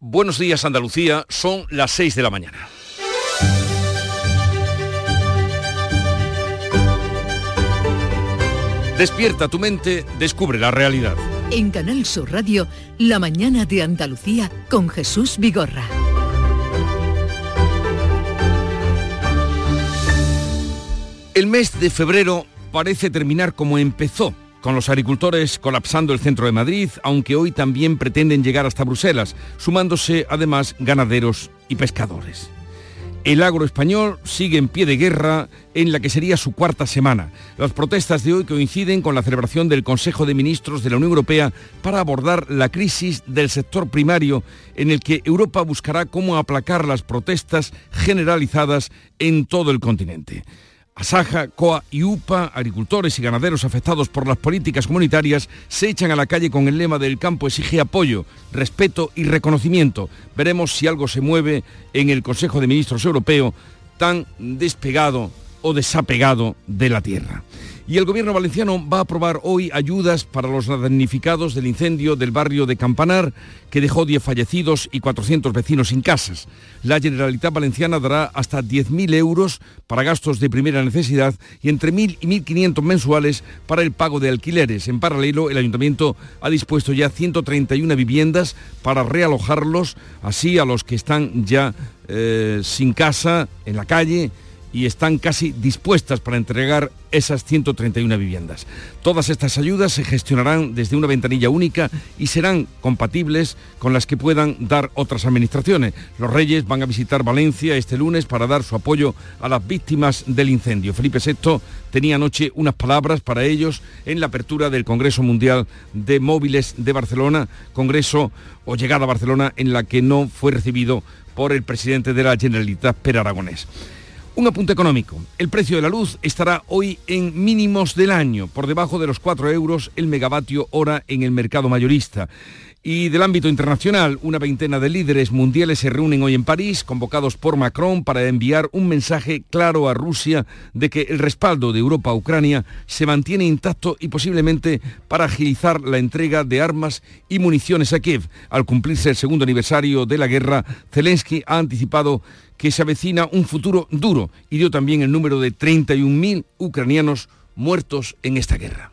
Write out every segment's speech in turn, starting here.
Buenos días Andalucía, son las 6 de la mañana. Despierta tu mente, descubre la realidad. En Canal Sur Radio, La mañana de Andalucía con Jesús Vigorra. El mes de febrero parece terminar como empezó, con los agricultores colapsando el centro de Madrid, aunque hoy también pretenden llegar hasta Bruselas, sumándose además ganaderos y pescadores. El agro español sigue en pie de guerra en la que sería su cuarta semana. Las protestas de hoy coinciden con la celebración del Consejo de Ministros de la Unión Europea para abordar la crisis del sector primario en el que Europa buscará cómo aplacar las protestas generalizadas en todo el continente. Asaja, COA y UPA, agricultores y ganaderos afectados por las políticas comunitarias, se echan a la calle con el lema del campo exige apoyo, respeto y reconocimiento. Veremos si algo se mueve en el Consejo de Ministros Europeo tan despegado o desapegado de la tierra. Y el gobierno valenciano va a aprobar hoy ayudas para los damnificados del incendio del barrio de Campanar, que dejó 10 fallecidos y 400 vecinos sin casas. La Generalitat Valenciana dará hasta 10.000 euros para gastos de primera necesidad y entre 1.000 y 1.500 mensuales para el pago de alquileres. En paralelo, el ayuntamiento ha dispuesto ya 131 viviendas para realojarlos, así a los que están ya eh, sin casa, en la calle, y están casi dispuestas para entregar esas 131 viviendas. Todas estas ayudas se gestionarán desde una ventanilla única y serán compatibles con las que puedan dar otras administraciones. Los Reyes van a visitar Valencia este lunes para dar su apoyo a las víctimas del incendio. Felipe VI tenía anoche unas palabras para ellos en la apertura del Congreso Mundial de Móviles de Barcelona, Congreso o llegada a Barcelona en la que no fue recibido por el presidente de la Generalitat, Per Aragonés. Un apunte económico. El precio de la luz estará hoy en mínimos del año, por debajo de los 4 euros el megavatio hora en el mercado mayorista. Y del ámbito internacional, una veintena de líderes mundiales se reúnen hoy en París, convocados por Macron para enviar un mensaje claro a Rusia de que el respaldo de Europa a Ucrania se mantiene intacto y posiblemente para agilizar la entrega de armas y municiones a Kiev. Al cumplirse el segundo aniversario de la guerra, Zelensky ha anticipado que se avecina un futuro duro y dio también el número de 31.000 ucranianos muertos en esta guerra.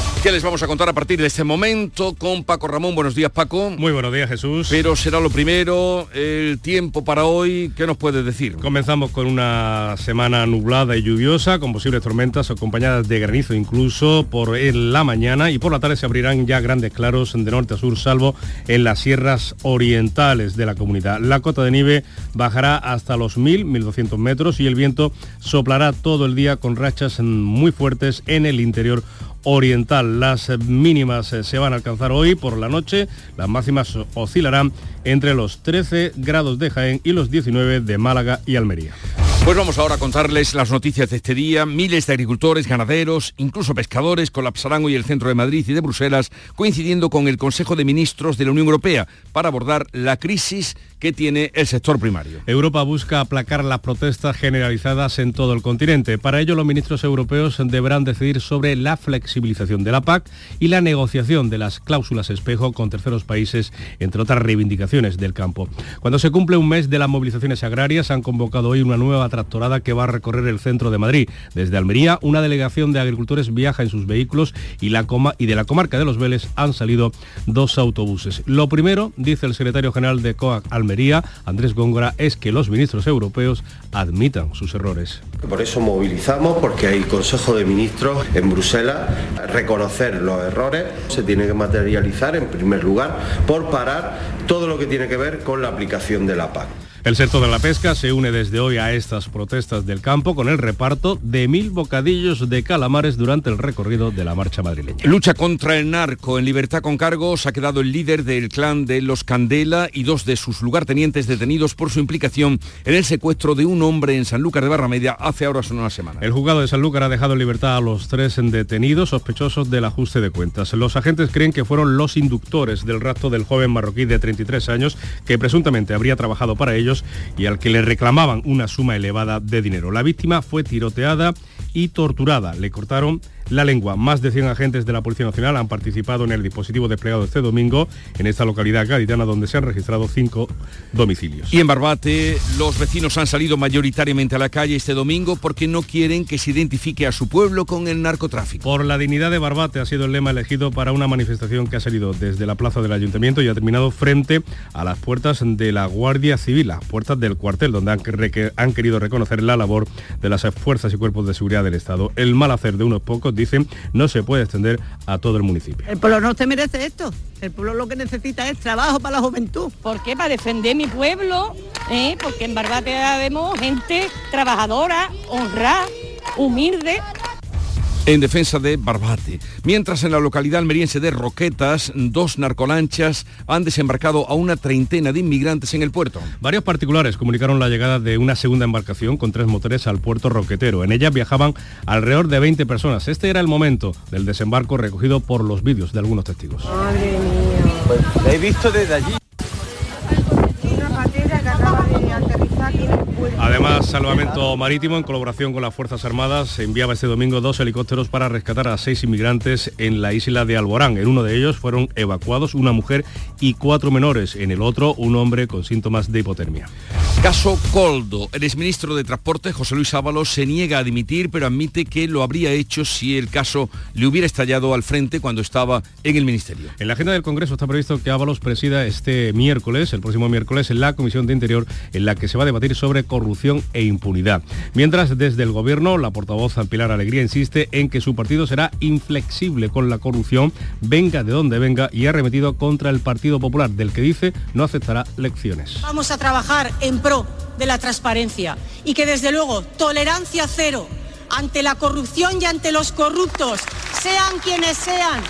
¿Qué les vamos a contar a partir de este momento con Paco Ramón? Buenos días, Paco. Muy buenos días, Jesús. Pero será lo primero, el tiempo para hoy, ¿qué nos puedes decir? Comenzamos con una semana nublada y lluviosa, con posibles tormentas acompañadas de granizo incluso por la mañana y por la tarde se abrirán ya grandes claros de norte a sur, salvo en las sierras orientales de la comunidad. La cota de nieve bajará hasta los 1.000, 1.200 metros y el viento soplará todo el día con rachas muy fuertes en el interior oriental. Las mínimas eh, se van a alcanzar hoy por la noche, las máximas oscilarán entre los 13 grados de Jaén y los 19 de Málaga y Almería. Pues vamos ahora a contarles las noticias de este día. Miles de agricultores, ganaderos, incluso pescadores colapsarán hoy el centro de Madrid y de Bruselas, coincidiendo con el Consejo de Ministros de la Unión Europea para abordar la crisis que tiene el sector primario. Europa busca aplacar las protestas generalizadas en todo el continente. Para ello, los ministros europeos deberán decidir sobre la flexibilización de la PAC y la negociación de las cláusulas espejo con terceros países, entre otras reivindicaciones del campo. Cuando se cumple un mes de las movilizaciones agrarias, han convocado hoy una nueva tractorada que va a recorrer el centro de Madrid. Desde Almería, una delegación de agricultores viaja en sus vehículos y, de la comarca de Los Vélez han salido dos autobuses. Lo primero, dice el secretario general de COAC Almería, Andrés Góngora, es que los ministros europeos admitan sus errores. Por eso movilizamos, porque hay Consejo de Ministros en Bruselas, reconocer los errores, se tiene que materializar en primer lugar por parar todo lo que tiene que ver con la aplicación de la PAC. El sector de la pesca se une desde hoy a estas protestas del campo con el reparto de mil bocadillos de calamares durante el recorrido de la marcha madrileña. Lucha contra el narco. En libertad con cargos ha quedado el líder del clan de los Candela y dos de sus lugartenientes detenidos por su implicación en el secuestro de un hombre en Sanlúcar de Barramedia hace ahora una semana. El juzgado de Sanlúcar ha dejado en libertad a los tres detenidos sospechosos del ajuste de cuentas. Los agentes creen que fueron los inductores del rapto del joven marroquí de 33 años que presuntamente habría trabajado para ellos y al que le reclamaban una suma elevada de dinero. La víctima fue tiroteada y torturada. Le cortaron la lengua. Más de 100 agentes de la Policía Nacional han participado en el dispositivo desplegado este domingo en esta localidad gaditana donde se han registrado cinco domicilios. Y en Barbate los vecinos han salido mayoritariamente a la calle este domingo porque no quieren que se identifique a su pueblo con el narcotráfico. Por la dignidad de Barbate ha sido el lema elegido para una manifestación que ha salido desde la plaza del ayuntamiento y ha terminado frente a las puertas de la Guardia Civil, las puertas del cuartel, donde han, han querido reconocer la labor de las fuerzas y cuerpos de seguridad del Estado. El mal hacer de unos pocos dicen, no se puede extender a todo el municipio. El pueblo no se merece esto. El pueblo lo que necesita es trabajo para la juventud. ¿Por qué? Para defender mi pueblo, ¿eh? porque en Barbate vemos gente trabajadora, honrada, humilde, en defensa de Barbate. Mientras en la localidad almeriense de Roquetas, dos narcolanchas han desembarcado a una treintena de inmigrantes en el puerto. Varios particulares comunicaron la llegada de una segunda embarcación con tres motores al puerto roquetero. En ella viajaban alrededor de 20 personas. Este era el momento del desembarco recogido por los vídeos de algunos testigos. Madre mía. Pues, la he visto desde allí. Además, Salvamento Marítimo, en colaboración con las Fuerzas Armadas, enviaba este domingo dos helicópteros para rescatar a seis inmigrantes en la isla de Alborán. En uno de ellos fueron evacuados una mujer y cuatro menores. En el otro, un hombre con síntomas de hipotermia. Caso Coldo. El exministro de Transporte, José Luis Ábalos, se niega a dimitir, pero admite que lo habría hecho si el caso le hubiera estallado al frente cuando estaba en el ministerio. En la agenda del Congreso está previsto que Ábalos presida este miércoles, el próximo miércoles, en la Comisión de Interior, en la que se va a debatir sobre corrupción e impunidad. Mientras, desde el Gobierno, la portavoz Pilar Alegría insiste en que su partido será inflexible con la corrupción, venga de donde venga, y ha remetido contra el Partido Popular, del que dice no aceptará lecciones. Vamos a trabajar en pro de la transparencia y que desde luego tolerancia cero ante la corrupción y ante los corruptos, sean quienes sean,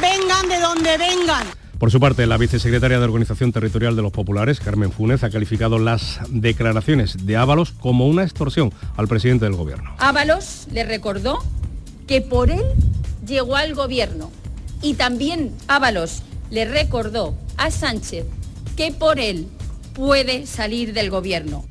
vengan de donde vengan. Por su parte, la vicesecretaria de Organización Territorial de los Populares, Carmen Funes, ha calificado las declaraciones de Ábalos como una extorsión al presidente del gobierno. Ábalos le recordó que por él llegó al gobierno y también Ábalos le recordó a Sánchez que por él puede salir del gobierno.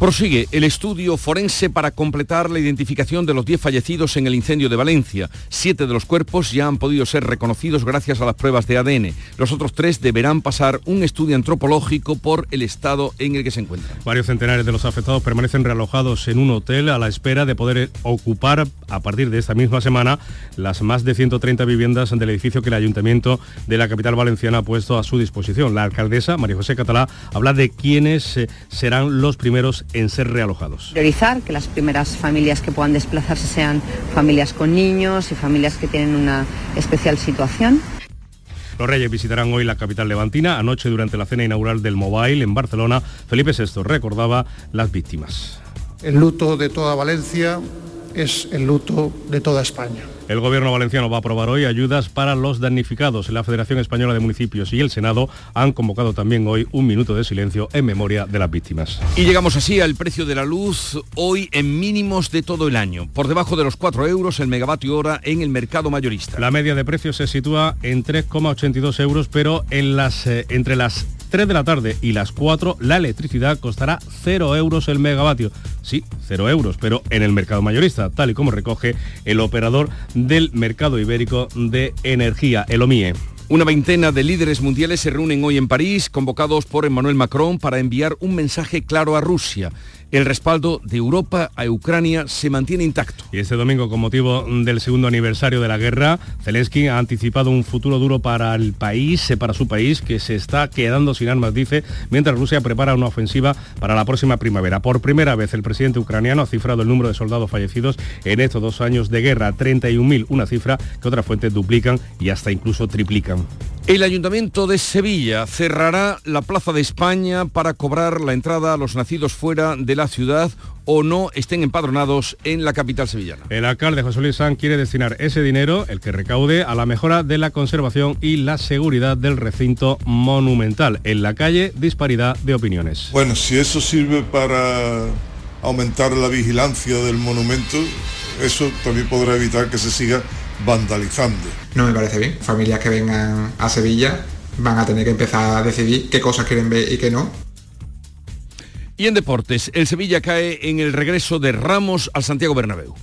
Prosigue el estudio forense para completar la identificación de los 10 fallecidos en el incendio de Valencia. Siete de los cuerpos ya han podido ser reconocidos gracias a las pruebas de ADN. Los otros tres deberán pasar un estudio antropológico por el estado en el que se encuentran. Varios centenares de los afectados permanecen realojados en un hotel a la espera de poder ocupar a partir de esta misma semana las más de 130 viviendas del edificio que el ayuntamiento de la capital valenciana ha puesto a su disposición. La alcaldesa, María José Catalá, habla de quiénes eh, serán los primeros en ser realojados. Priorizar que las primeras familias que puedan desplazarse sean familias con niños y familias que tienen una especial situación. Los Reyes visitarán hoy la capital levantina. Anoche, durante la cena inaugural del Mobile en Barcelona, Felipe VI recordaba las víctimas. El luto de toda Valencia es el luto de toda España. El Gobierno valenciano va a aprobar hoy ayudas para los damnificados. La Federación Española de Municipios y el Senado han convocado también hoy un minuto de silencio en memoria de las víctimas. Y llegamos así al precio de la luz hoy en mínimos de todo el año. Por debajo de los 4 euros el megavatio hora en el mercado mayorista. La media de precios se sitúa en 3,82 euros, pero en las, eh, entre las 3 de la tarde y las 4 la electricidad costará 0 euros el megavatio. Sí, 0 euros, pero en el mercado mayorista, tal y como recoge el operador del mercado ibérico de energía, el OMIE. Una veintena de líderes mundiales se reúnen hoy en París, convocados por Emmanuel Macron para enviar un mensaje claro a Rusia el respaldo de Europa a Ucrania se mantiene intacto. Y este domingo, con motivo del segundo aniversario de la guerra, Zelensky ha anticipado un futuro duro para el país, eh, para su país, que se está quedando sin armas, dice, mientras Rusia prepara una ofensiva para la próxima primavera. Por primera vez, el presidente ucraniano ha cifrado el número de soldados fallecidos en estos dos años de guerra, 31.000, una cifra que otras fuentes duplican y hasta incluso triplican. El Ayuntamiento de Sevilla cerrará la Plaza de España para cobrar la entrada a los nacidos fuera de la ciudad o no estén empadronados en la capital sevillana. El alcalde José Luis San quiere destinar ese dinero, el que recaude, a la mejora de la conservación y la seguridad del recinto monumental. En la calle, disparidad de opiniones. Bueno, si eso sirve para aumentar la vigilancia del monumento, eso también podrá evitar que se siga vandalizando. No me parece bien. Familias que vengan a Sevilla van a tener que empezar a decidir qué cosas quieren ver y qué no. Y en deportes, el Sevilla cae en el regreso de Ramos al Santiago Bernabéu.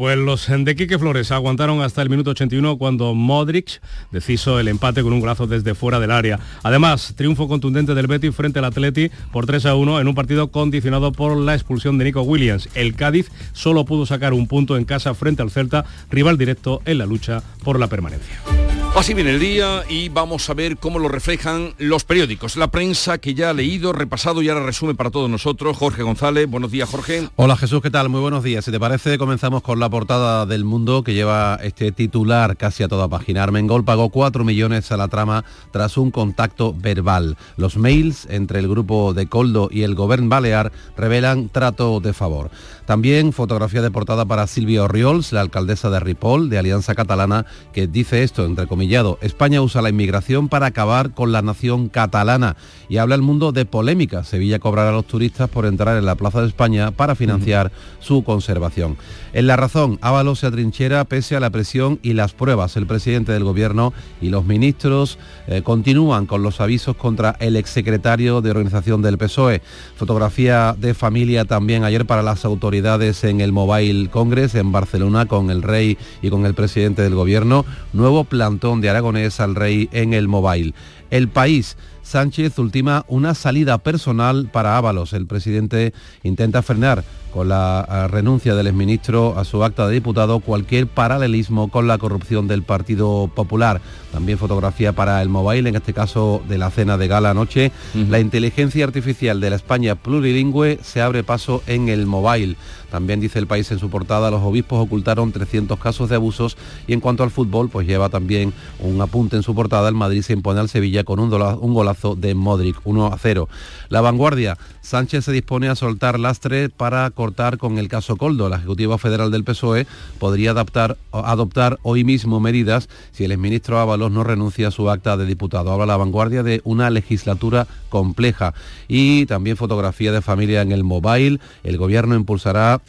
Pues los de Quique Flores aguantaron hasta el minuto 81 cuando Modric deshizo el empate con un golazo desde fuera del área. Además, triunfo contundente del Betis frente al Atleti por 3 a 1 en un partido condicionado por la expulsión de Nico Williams. El Cádiz solo pudo sacar un punto en casa frente al Celta, rival directo en la lucha por la permanencia. Así viene el día y vamos a ver cómo lo reflejan los periódicos, la prensa que ya ha leído, repasado y ahora resume para todos nosotros. Jorge González, buenos días Jorge. Hola Jesús, ¿qué tal? Muy buenos días. Si te parece, comenzamos con la portada del mundo que lleva este titular casi a toda página. Armengol pagó 4 millones a la trama tras un contacto verbal. Los mails entre el grupo de Coldo y el Gobern Balear revelan trato de favor. También fotografía de portada para Silvia Oriols, la alcaldesa de Ripoll, de Alianza Catalana, que dice esto, entre comillado, España usa la inmigración para acabar con la nación catalana. Y habla el mundo de polémica. Sevilla cobrará a los turistas por entrar en la Plaza de España para financiar su conservación. En la razón, Ábalos se atrinchera pese a la presión y las pruebas. El presidente del gobierno y los ministros eh, continúan con los avisos contra el exsecretario de organización del PSOE. Fotografía de familia también ayer para las autoridades en el Mobile Congress en Barcelona con el rey y con el presidente del gobierno. Nuevo plantón de Aragonés al rey en el Mobile. El país Sánchez ultima una salida personal para Ábalos. El presidente intenta frenar con la eh, renuncia del exministro a su acta de diputado cualquier paralelismo con la corrupción del Partido Popular. También fotografía para el mobile, en este caso de la cena de gala anoche. La inteligencia artificial de la España plurilingüe se abre paso en el mobile. También dice el país en su portada, los obispos ocultaron 300 casos de abusos y en cuanto al fútbol, pues lleva también un apunte en su portada, el Madrid se impone al Sevilla con un, golazo de Modric, 1 a 0. La vanguardia, Sánchez se dispone a soltar lastre para cortar con el caso Coldo. La Ejecutiva Federal del PSOE podría adaptar, adoptar hoy mismo medidas si el exministro Ábalos no renuncia a su acta de diputado. Habla la vanguardia de una legislatura compleja y también fotografía de familia en el mobile. El gobierno impulsará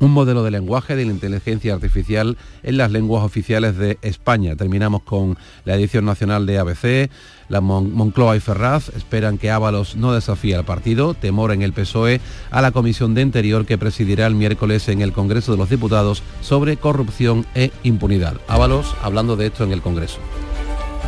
un modelo de lenguaje de la inteligencia artificial en las lenguas oficiales de España. Terminamos con la edición nacional de ABC. La Moncloa y Ferraz esperan que Ábalos no desafíe al partido, temor en el PSOE a la Comisión de Interior que presidirá el miércoles en el Congreso de los Diputados sobre corrupción e impunidad. Ábalos hablando de esto en el Congreso.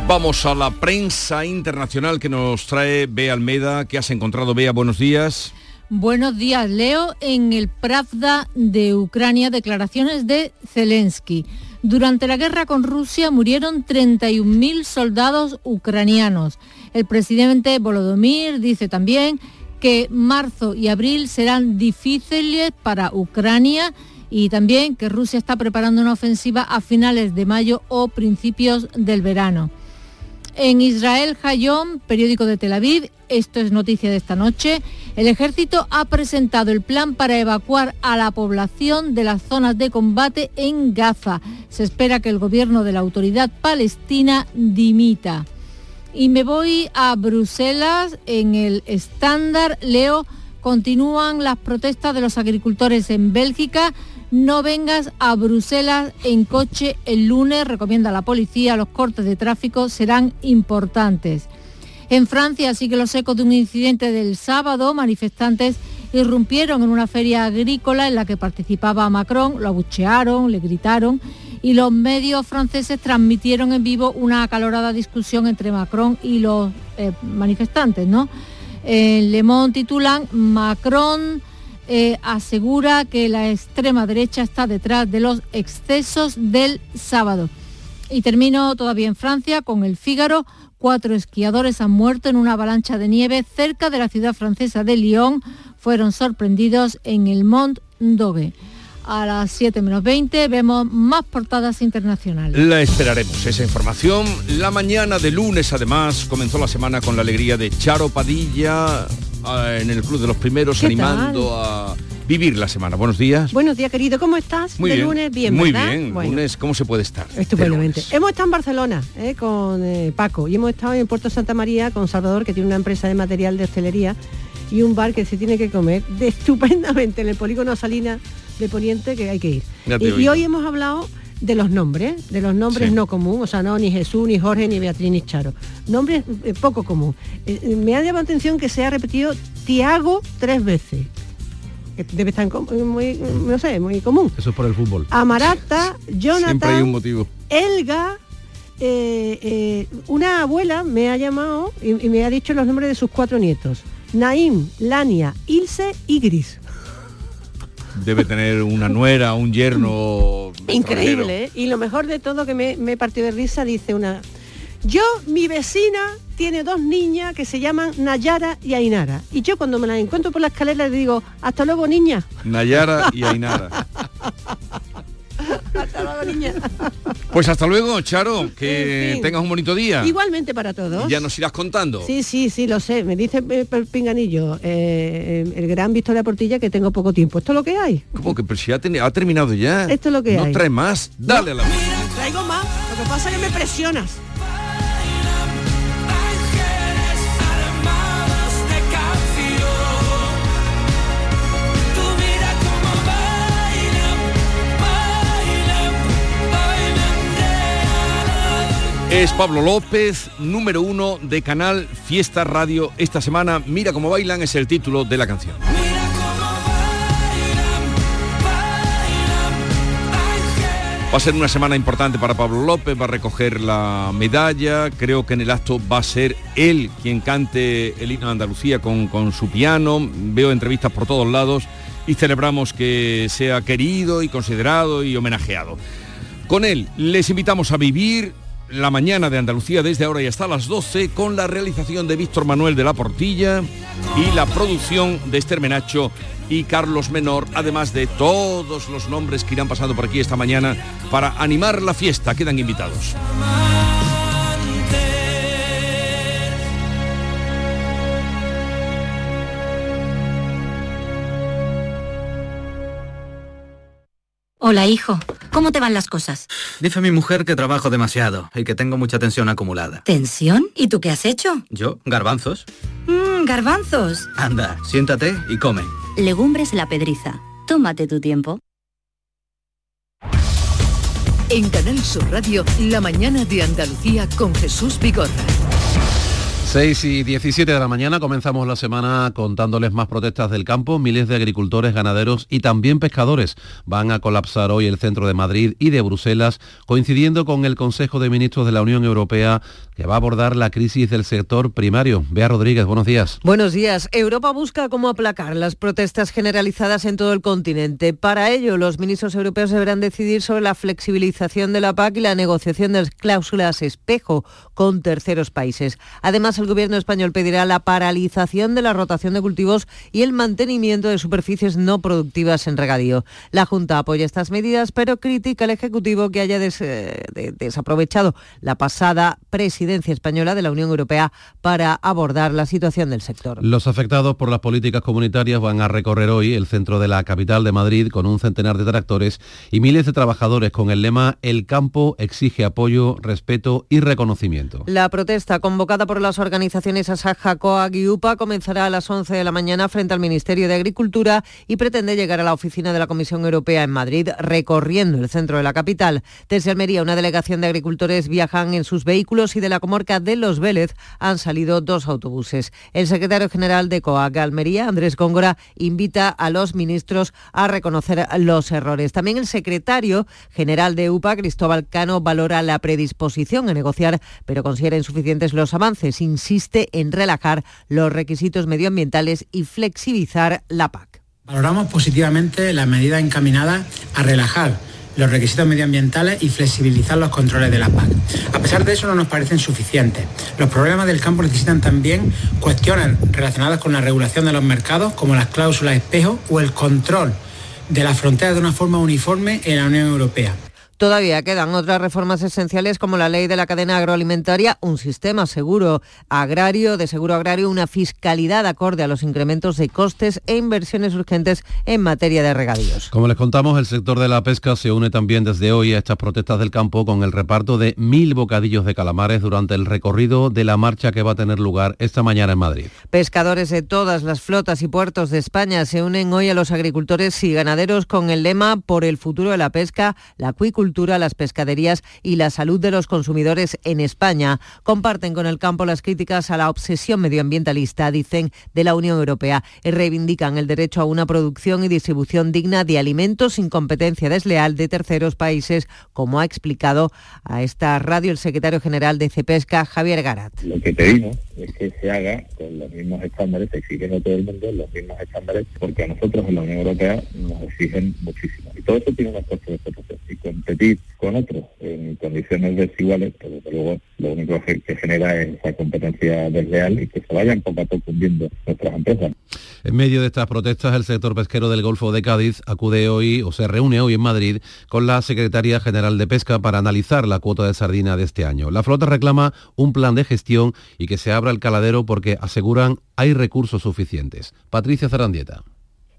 Vamos a la prensa internacional que nos trae Bea Almeda. ¿Qué has encontrado, Bea? Buenos días. Buenos días, Leo. En el Pravda de Ucrania, declaraciones de Zelensky. Durante la guerra con Rusia murieron 31.000 soldados ucranianos. El presidente Volodymyr dice también que marzo y abril serán difíciles para Ucrania y también que Rusia está preparando una ofensiva a finales de mayo o principios del verano. En Israel, Hayom, periódico de Tel Aviv, esto es noticia de esta noche, el ejército ha presentado el plan para evacuar a la población de las zonas de combate en Gaza. Se espera que el gobierno de la autoridad palestina dimita. Y me voy a Bruselas, en el estándar, leo, continúan las protestas de los agricultores en Bélgica no vengas a Bruselas en coche el lunes, recomienda la policía, los cortes de tráfico serán importantes. En Francia sigue los ecos de un incidente del sábado, manifestantes irrumpieron en una feria agrícola en la que participaba Macron, lo abuchearon, le gritaron y los medios franceses transmitieron en vivo una acalorada discusión entre Macron y los eh, manifestantes. ¿no? Le Monde titulan Macron eh, asegura que la extrema derecha está detrás de los excesos del sábado. Y termino todavía en Francia con el Fígaro. Cuatro esquiadores han muerto en una avalancha de nieve cerca de la ciudad francesa de Lyon. Fueron sorprendidos en el Mont Dogue. A las 7 menos 20 vemos más portadas internacionales. La esperaremos, esa información. La mañana de lunes, además, comenzó la semana con la alegría de Charo Padilla, en el Club de los Primeros animando a vivir la semana. Buenos días. Buenos días, querido. ¿Cómo estás? Muy de bien. lunes, bien, Muy ¿verdad? bien. Lunes, ¿cómo se puede estar? Estupendamente. Hemos estado en Barcelona eh, con eh, Paco y hemos estado en Puerto Santa María con Salvador, que tiene una empresa de material de hostelería y un bar que se tiene que comer de estupendamente en el polígono Salina de Poniente, que hay que ir. Y, y hoy hemos hablado de los nombres, de los nombres Sí. no común, o sea, no ni Jesús, ni Jorge, ni Beatriz, ni Charo. Nombres eh, poco común. Eh, eh, me ha llamado la atención que se ha repetido Tiago tres veces. Que debe estar muy, no sé, muy común. Eso es por el fútbol. Amarata, Jonathan, Siempre hay un motivo. Elga, eh, una abuela me ha llamado y, y me ha dicho los nombres de sus cuatro nietos. Naim, Lania, Ilse y Gris. Debe tener una nuera, un yerno. Increíble, ¿eh? Y lo mejor de todo que me, me partió de risa, dice una... Yo, mi vecina, tiene dos niñas que se llaman Nayara y Ainara. Y yo cuando me las encuentro por la escalera le digo, hasta luego, niña. Nayara y Ainara. Hasta luego, niña. Pues hasta luego, Charo, que En fin. tengas un bonito día. Igualmente para todos. Y ya nos irás contando. Sí, sí, sí, lo sé. Me dice eh, el pinganillo, eh, el gran Victoria Portilla, que tengo poco tiempo. ¿Esto es lo que hay? ¿Cómo que pero si ha, terminado ya? Esto es lo que no hay. trae más. Dale a la Traigo más. Lo que pasa es que me presionas. Es Pablo López, número uno de Canal Fiesta Radio. Esta semana, Mira cómo bailan es el título de la canción. Va a ser una semana importante para Pablo López, va a recoger la medalla, creo que en el acto va a ser él quien cante el himno de Andalucía con, con su piano, veo entrevistas por todos lados y celebramos que sea querido y considerado y homenajeado. Con él les invitamos a vivir la mañana de Andalucía desde ahora y hasta las 12 con la realización de Víctor Manuel de la Portilla y la producción de Esther Menacho y Carlos Menor, además de todos los nombres que irán pasando por aquí esta mañana para animar la fiesta. Quedan invitados. Hola, hijo. ¿Cómo te van las cosas? Dice mi mujer que trabajo demasiado y que tengo mucha tensión acumulada. ¿Tensión? ¿Y tú qué has hecho? ¿Yo? ¿Garbanzos? Mmm, garbanzos. Anda, siéntate y come. Legumbres la pedriza. Tómate tu tiempo. En Canal Sur Radio, la mañana de Andalucía con Jesús Vigorra. 6 y 17 de la mañana comenzamos la semana contándoles más protestas del campo. Miles de agricultores, ganaderos y también pescadores van a colapsar hoy el centro de Madrid y de Bruselas, coincidiendo con el Consejo de Ministros de la Unión Europea que va a abordar la crisis del sector primario. Bea Rodríguez, buenos días. Buenos días. Europa busca cómo aplacar las protestas generalizadas en todo el continente. Para ello, los ministros europeos deberán decidir sobre la flexibilización de la PAC y la negociación de las cláusulas espejo con terceros países. Además, el gobierno español pedirá la paralización de la rotación de cultivos y el mantenimiento de superficies no productivas en regadío. La Junta apoya estas medidas, pero critica al Ejecutivo que haya des- eh, de- desaprovechado la pasada presidencia española de la Unión Europea para abordar la situación del sector. Los afectados por las políticas comunitarias van a recorrer hoy el centro de la capital de Madrid con un centenar de tractores y miles de trabajadores con el lema El campo exige apoyo, respeto y reconocimiento. La protesta convocada por las organizaciones Asaja, COAG y UPA comenzará a las 11 de la mañana frente al Ministerio de Agricultura y pretende llegar a la oficina de la Comisión Europea en Madrid recorriendo el centro de la capital. Desde Almería, una delegación de agricultores viajan en sus vehículos y de la comarca de Los Vélez han salido dos autobuses. El secretario general de COAG Almería, Andrés Góngora, invita a los ministros a reconocer los errores. También el secretario general de UPA, Cristóbal Cano, valora la predisposición a negociar, pero considera insuficientes los avances. En relajar los requisitos medioambientales y flexibilizar la PAC. Valoramos positivamente las medidas encaminadas a relajar los requisitos medioambientales y flexibilizar los controles de la PAC. A pesar de eso no nos parecen suficientes. Los problemas del campo necesitan también cuestiones relacionadas con la regulación de los mercados, como las cláusulas espejo o el control de las fronteras de una forma uniforme en la Unión Europea. Todavía quedan otras reformas esenciales como la ley de la cadena agroalimentaria, un sistema seguro agrario, de seguro agrario, una fiscalidad acorde a los incrementos de costes e inversiones urgentes en materia de regadíos. Como les contamos, el sector de la pesca se une también desde hoy a estas protestas del campo con el reparto de mil bocadillos de calamares durante el recorrido de la marcha que va a tener lugar esta mañana en Madrid. Pescadores de todas las flotas y puertos de España se unen hoy a los agricultores y ganaderos con el lema Por el futuro de la pesca, la acuicultura las pescaderías y la salud de los consumidores en España. Comparten con el campo las críticas a la obsesión medioambientalista, dicen, de la Unión Europea y reivindican el derecho a una producción y distribución digna de alimentos sin competencia desleal de terceros países, como ha explicado a esta radio el secretario general de Cepesca, Javier Garat. Lo que pedimos es que se haga con los mismos estándares, se exigen a todo el mundo los mismos estándares, porque a nosotros en la Unión Europea nos exigen muchísimo. Y todo eso tiene una costo de explotación. Con otros en condiciones desiguales, pues desde luego lo único que genera es esa competencia desleal y que se vayan poco a poco hundiendo nuestras empresas. En medio de estas protestas, el sector pesquero del Golfo de Cádiz acude hoy o se reúne hoy en Madrid con la Secretaría General de Pesca para analizar la cuota de sardina de este año. La flota reclama un plan de gestión y que se abra el caladero porque aseguran hay recursos suficientes. Patricia Zarandieta.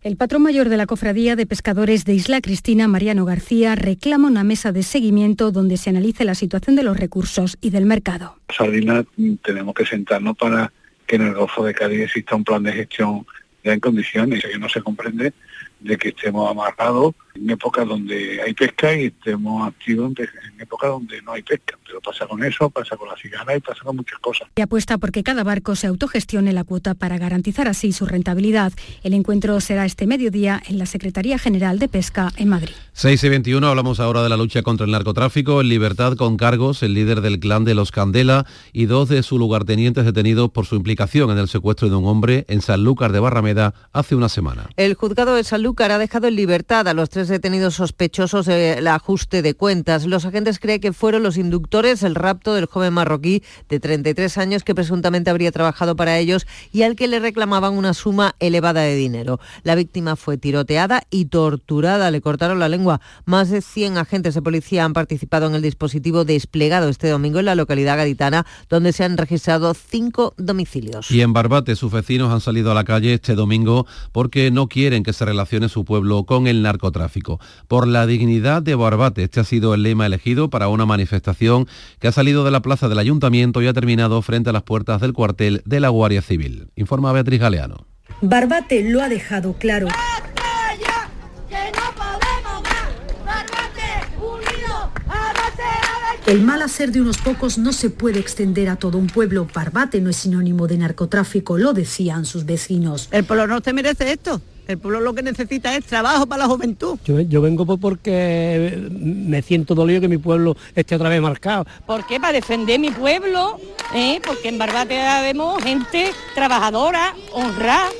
El patrón mayor de la Cofradía de Pescadores de Isla Cristina, Mariano García, reclama una mesa de seguimiento donde se analice la situación de los recursos y del mercado. Sardina tenemos que sentarnos para que en el Golfo de Cádiz exista un plan de gestión ya en condiciones, que no se comprende de que estemos amarrados en épocas donde hay pesca y estemos activos en, épocas donde no hay pesca. Pero pasa con eso, pasa con la cigana y pasa con muchas cosas. Y apuesta porque cada barco se autogestione la cuota para garantizar así su rentabilidad. El encuentro será este mediodía en la Secretaría General de Pesca en Madrid. 6 y 21, hablamos ahora de la lucha contra el narcotráfico. En libertad con cargos, el líder del clan de los Candela y dos de sus lugartenientes detenidos por su implicación en el secuestro de un hombre en Sanlúcar de Barrameda hace una semana. El juzgado de Sanlúcar ha dejado en libertad a los tres detenidos sospechosos del ajuste de cuentas. Los agentes creen que fueron los inductores el rapto del joven marroquí de 33 años que presuntamente habría trabajado para ellos y al que le reclamaban una suma elevada de dinero. La víctima fue tiroteada y torturada, le cortaron la lengua. Más de 100 agentes de policía han participado en el dispositivo desplegado este domingo en la localidad gaditana, donde se han registrado cinco domicilios. Y en Barbate sus vecinos han salido a la calle este domingo porque no quieren que se relacione su pueblo con el narcotráfico. Por la dignidad de Barbate, este ha sido el lema elegido para una manifestación que ha salido de la plaza del ayuntamiento y ha terminado frente a las puertas del cuartel de la Guardia Civil. Informa Beatriz Galeano. Barbate lo ha dejado claro. El mal hacer de unos pocos no se puede extender a todo un pueblo. Barbate no es sinónimo de narcotráfico, lo decían sus vecinos. El pueblo no te merece esto. El pueblo lo que necesita es trabajo para la juventud. Yo, yo vengo porque me siento dolido que mi pueblo esté otra vez marcado. ¿Por qué? Para defender mi pueblo, ¿eh? porque en Barbate vemos gente trabajadora, honrada,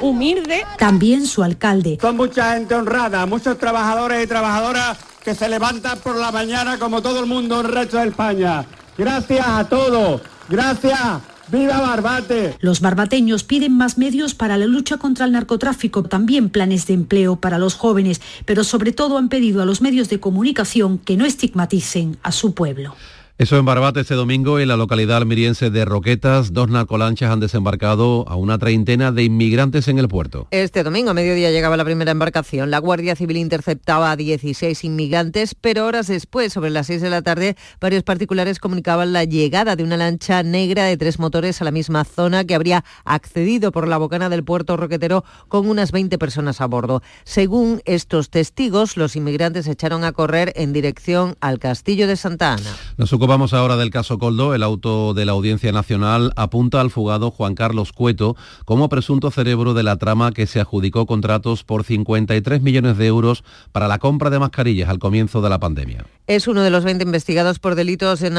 humilde. También su alcalde. Son mucha gente honrada, muchos trabajadores y trabajadoras que se levantan por la mañana como todo el mundo en el resto de España. Gracias a todos. Gracias. ¡Viva Barbate! Los barbateños piden más medios para la lucha contra el narcotráfico, también planes de empleo para los jóvenes, pero sobre todo han pedido a los medios de comunicación que no estigmaticen a su pueblo. Eso en Barbate este domingo, en la localidad almiriense de Roquetas, dos narcolanchas han desembarcado a una treintena de inmigrantes en el puerto. Este domingo a mediodía llegaba la primera embarcación. La Guardia Civil interceptaba a 16 inmigrantes, pero horas después, sobre las 6 de la tarde, varios particulares comunicaban la llegada de una lancha negra de tres motores a la misma zona que habría accedido por la bocana del puerto roquetero con unas 20 personas a bordo. Según estos testigos, los inmigrantes echaron a correr en dirección al castillo de Santa Ana. Ocupamos ahora del caso Coldo. El auto de la Audiencia Nacional apunta al fugado Juan Carlos Cueto como presunto cerebro de la trama que se adjudicó contratos por 53 millones de euros para la compra de mascarillas al comienzo de la pandemia. Es uno de los 20 investigados por delitos de,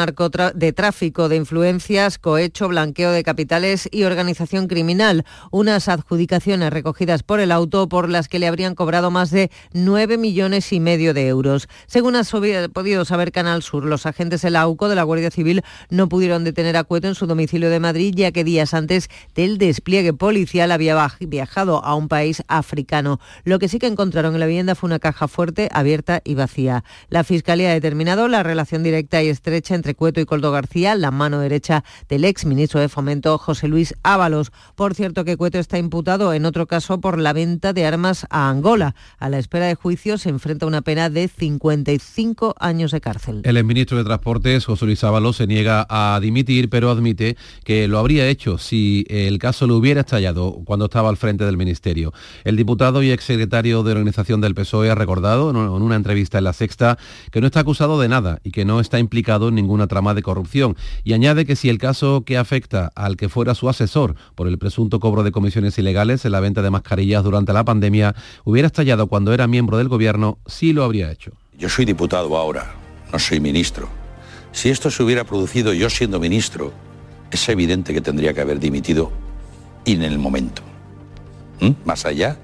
de tráfico de influencias, cohecho, blanqueo de capitales y organización criminal. Unas adjudicaciones recogidas por el auto por las que le habrían cobrado más de 9 millones y medio de euros. Según ha podido saber Canal Sur, los agentes del De la Guardia Civil no pudieron detener a Cueto en su domicilio de Madrid, ya que días antes del despliegue policial había viajado a un país africano. Lo que sí que encontraron en la vivienda fue una caja fuerte, abierta y vacía. La Fiscalía ha determinado la relación directa y estrecha entre Cueto y Coldo García, la mano derecha del ex ministro de Fomento José Luis Ábalos. Por cierto que Cueto está imputado en otro caso por la venta de armas a Angola. A la espera de juicio se enfrenta a una pena de 55 años de cárcel. El exministro de Transportes José Luis Ábalos se niega a dimitir, pero admite que lo habría hecho si el caso lo hubiera estallado cuando estaba al frente del ministerio. El diputado y exsecretario de organización del PSOE ha recordado en una entrevista en La Sexta que no está acusado de nada y que no está implicado en ninguna trama de corrupción. Y añade que si el caso que afecta al que fuera su asesor por el presunto cobro de comisiones ilegales en la venta de mascarillas durante la pandemia hubiera estallado cuando era miembro del gobierno, sí lo habría hecho. Yo soy diputado ahora, no soy ministro. Si esto se hubiera producido yo siendo ministro, es evidente que tendría que haber dimitido en el momento. ¿Mm? Más allá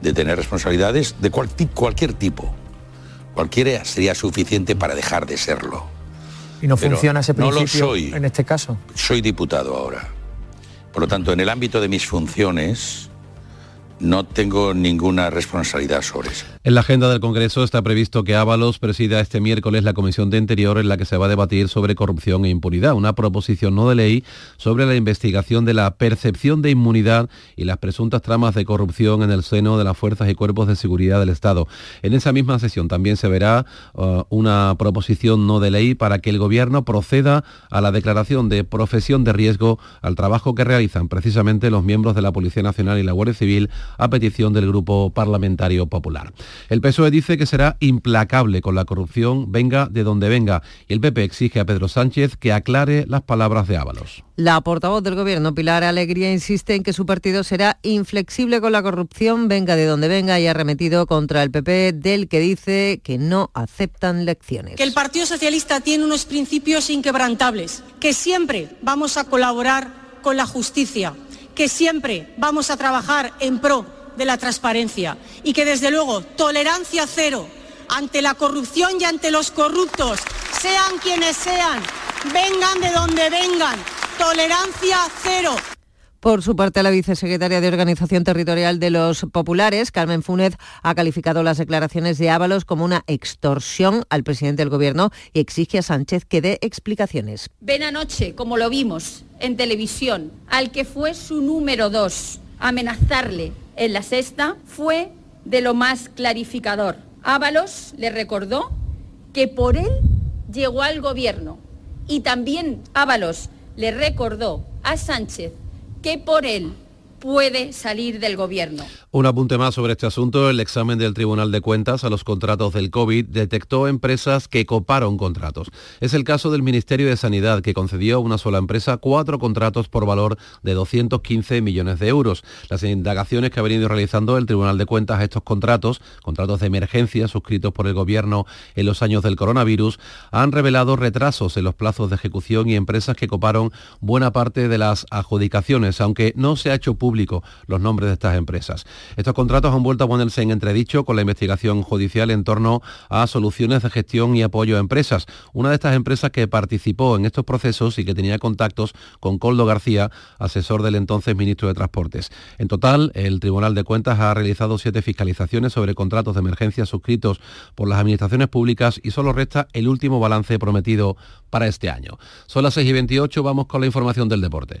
de tener responsabilidades de cualquier tipo. Cualquiera sería suficiente para dejar de serlo. ¿Y no funciona ese principio no lo soy. en este caso? Soy diputado ahora. Por lo tanto, en el ámbito de mis funciones, no tengo ninguna responsabilidad sobre eso. En la agenda del Congreso está previsto que Ábalos presida este miércoles la Comisión de Interior en la que se va a debatir sobre corrupción e impunidad, una proposición no de ley sobre la investigación de la percepción de inmunidad y las presuntas tramas de corrupción en el seno de las fuerzas y cuerpos de seguridad del Estado. En esa misma sesión también se verá uh, una proposición no de ley para que el Gobierno proceda a la declaración de profesión de riesgo al trabajo que realizan precisamente los miembros de la Policía Nacional y la Guardia Civil a petición del Grupo Parlamentario Popular. El PSOE dice que será implacable con la corrupción, venga de donde venga, y el PP exige a Pedro Sánchez que aclare las palabras de Ábalos. La portavoz del Gobierno, Pilar Alegría, insiste en que su partido será inflexible con la corrupción, venga de donde venga, y ha remetido contra el PP, del que dice que no aceptan lecciones. Que el Partido Socialista tiene unos principios inquebrantables, que siempre vamos a colaborar con la justicia, que siempre vamos a trabajar en pro de la transparencia y que desde luego tolerancia cero ante la corrupción y ante los corruptos, sean quienes sean, vengan de donde vengan, tolerancia cero. Por su parte, la vicesecretaria de Organización Territorial de los Populares, Carmen Funes, ha calificado las declaraciones de Ábalos como una extorsión al presidente del Gobierno y exige a Sánchez que dé explicaciones. Ven anoche, como lo vimos en televisión, al que fue su número dos, amenazarle en la sexta fue de lo más clarificador. Ábalos le recordó que por él llegó al gobierno y también Ábalos le recordó a Sánchez que por él puede salir del gobierno. Un apunte más sobre este asunto. El examen del Tribunal de Cuentas a los contratos del COVID detectó empresas que coparon contratos. Es el caso del Ministerio de Sanidad, que concedió a una sola empresa cuatro contratos por valor de 215 millones de euros. Las indagaciones que ha venido realizando el Tribunal de Cuentas a estos contratos, contratos de emergencia suscritos por el Gobierno en los años del coronavirus, han revelado retrasos en los plazos de ejecución y empresas que coparon buena parte de las adjudicaciones, aunque no se ha hecho público los nombres de estas empresas. Estos contratos han vuelto a ponerse en entredicho con la investigación judicial en torno a soluciones de gestión y apoyo a empresas. Una de estas empresas que participó en estos procesos y que tenía contactos con Coldo García, asesor del entonces ministro de Transportes. En total, el Tribunal de Cuentas ha realizado siete fiscalizaciones sobre contratos de emergencia suscritos por las administraciones públicas y solo resta el último balance prometido para este año. Son las 6 y 28, vamos con la información del deporte.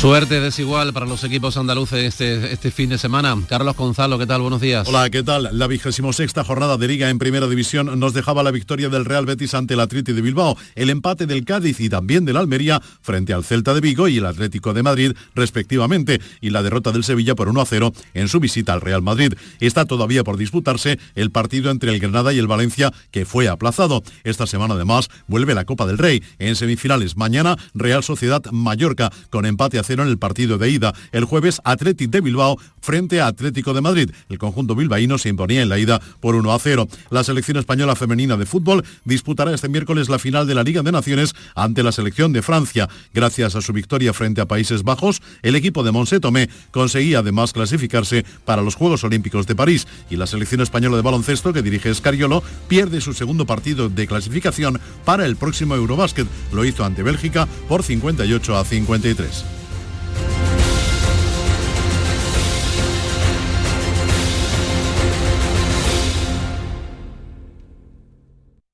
Suerte desigual para los equipos andaluces este, este fin de semana. Carlos Gonzalo, ¿qué tal? Buenos días. Hola, ¿qué tal? La vigésimo sexta jornada de Liga en Primera División nos dejaba la victoria del Real Betis ante el Atleti de Bilbao, el empate del Cádiz y también del Almería frente al Celta de Vigo y el Atlético de Madrid, respectivamente, y la derrota del Sevilla por 1 a 0 en su visita al Real Madrid. Está todavía por disputarse el partido entre el Granada y el Valencia, que fue aplazado. Esta semana, además, vuelve la Copa del Rey. En semifinales, mañana, Real Sociedad Mallorca, con empate a 0 en el partido de ida. El jueves, Atlético de Bilbao frente a Atlético de Madrid. El conjunto bilbaíno se imponía en la ida por 1 a 0. La selección española femenina de fútbol disputará este miércoles la final de la Liga de Naciones ante la selección de Francia. Gracias a su victoria frente a Países Bajos, el equipo de Monse Tomé conseguía además clasificarse para los Juegos Olímpicos de París y la selección española de baloncesto que dirige Escariolo pierde su segundo partido de clasificación para el próximo Eurobásquet. Lo hizo ante Bélgica por 58 a 53.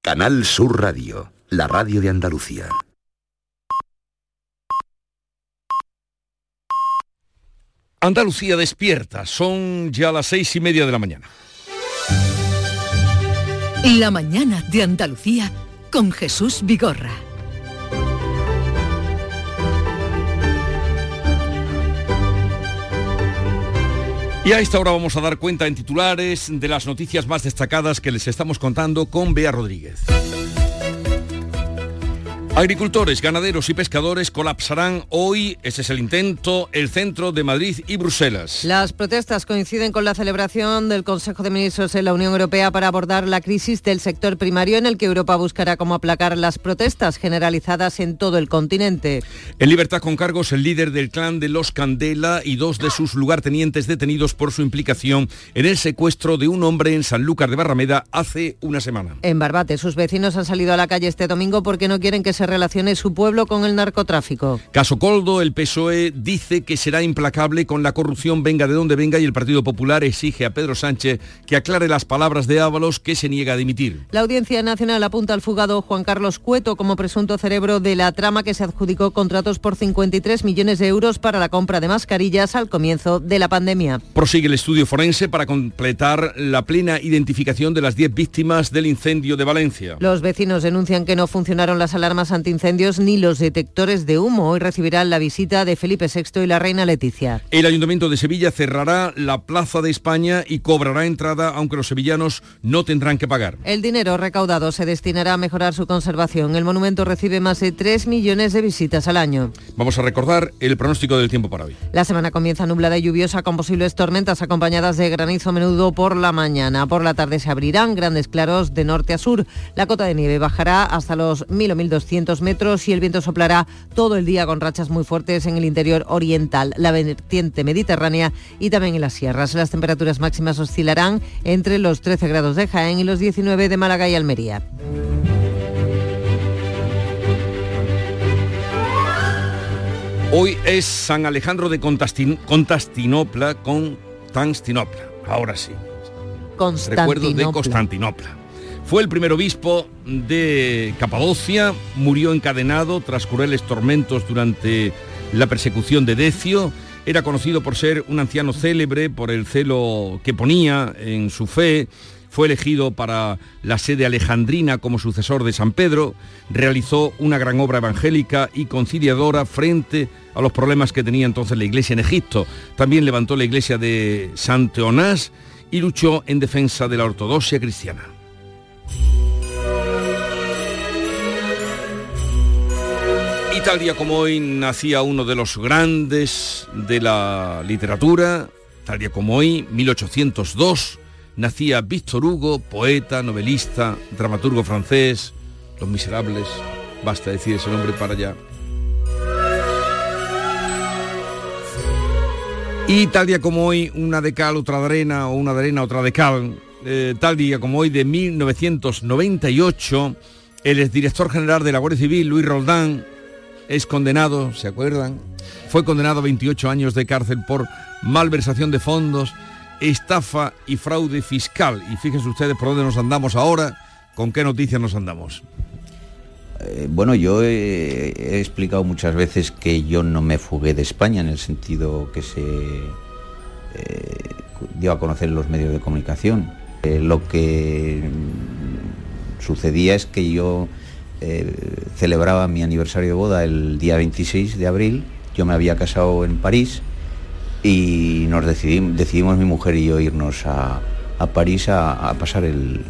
Canal Sur Radio, la radio de Andalucía. Andalucía despierta, son ya las seis y media de la mañana. La mañana de Andalucía con Jesús Vigorra. Y a esta hora vamos a dar cuenta en titulares de las noticias más destacadas que les estamos contando con Bea Rodríguez. Agricultores, ganaderos y pescadores colapsarán hoy, ese es el intento, el centro de Madrid y Bruselas. Las protestas coinciden con la celebración del Consejo de Ministros en la Unión Europea para abordar la crisis del sector primario en el que Europa buscará cómo aplacar las protestas generalizadas en todo el continente. En libertad con cargos, el líder del clan de los Candela y dos de sus lugartenientes detenidos por su implicación en el secuestro de un hombre en Sanlúcar de Barrameda hace una semana. En Barbate, sus vecinos han salido a la calle este domingo porque no quieren que se relacione su pueblo con el narcotráfico. Caso Coldo, el PSOE dice que será implacable con la corrupción venga de donde venga y el Partido Popular exige a Pedro Sánchez que aclare las palabras de Ábalos que se niega a dimitir. La Audiencia Nacional apunta al fugado Juan Carlos Cueto como presunto cerebro de la trama que se adjudicó contratos por 53 millones de euros para la compra de mascarillas al comienzo de la pandemia. Prosigue el estudio forense para completar la plena identificación de las 10 víctimas del incendio de Valencia. Los vecinos denuncian que no funcionaron las alarmas antiincendios ni los detectores de humo. Hoy recibirán la visita de Felipe VI y la reina Leticia. El Ayuntamiento de Sevilla cerrará la Plaza de España y cobrará entrada, aunque los sevillanos no tendrán que pagar. El dinero recaudado se destinará a mejorar su conservación. El monumento recibe más de 3 millones de visitas al año. Vamos a recordar el pronóstico del tiempo para hoy. La semana comienza nublada y lluviosa con posibles tormentas acompañadas de granizo a menudo por la mañana. Por la tarde se abrirán grandes claros de norte a sur. La cota de nieve bajará hasta los 1000 o 1200 metros y el viento soplará todo el día con rachas muy fuertes en el interior oriental, la vertiente mediterránea y también en las sierras. Las temperaturas máximas oscilarán entre los 13 grados de Jaén y los 19 de Málaga y Almería. Hoy es San Alejandro de Contastin Constantinopla, Constantinopla, ahora sí. Recuerdo de Constantinopla. Fue el primer obispo de Capadocia, murió encadenado tras crueles tormentos durante la persecución de Decio. Era conocido por ser un anciano célebre, por el celo que ponía en su fe. Fue elegido para la sede alejandrina como sucesor de San Pedro. Realizó una gran obra evangélica y conciliadora frente a los problemas que tenía entonces la iglesia en Egipto. También levantó la iglesia de San Teonás y luchó en defensa de la ortodoxia cristiana. Y tal día como hoy nacía uno de los grandes de la literatura, tal día como hoy, 1802, nacía Víctor Hugo, poeta, novelista, dramaturgo francés, Los Miserables, basta decir ese nombre para allá. Y tal día como hoy, una de cal, otra de arena, o una de arena, otra de cal, eh, tal día como hoy de 1998, el exdirector general de la Guardia Civil, Luis Roldán, es condenado, ¿se acuerdan? Fue condenado a 28 años de cárcel por malversación de fondos, estafa y fraude fiscal. Y fíjense ustedes por dónde nos andamos ahora, con qué noticias nos andamos. Eh, bueno, yo he, explicado muchas veces que yo no me fugué de España en el sentido que se eh, dio a conocer en los medios de comunicación. Eh, lo que sucedía es que yo eh, celebraba mi aniversario de boda el día 26 de abril. Yo me había casado en París y nos decidimos, decidimos mi mujer y yo irnos a, a París a, a pasar el,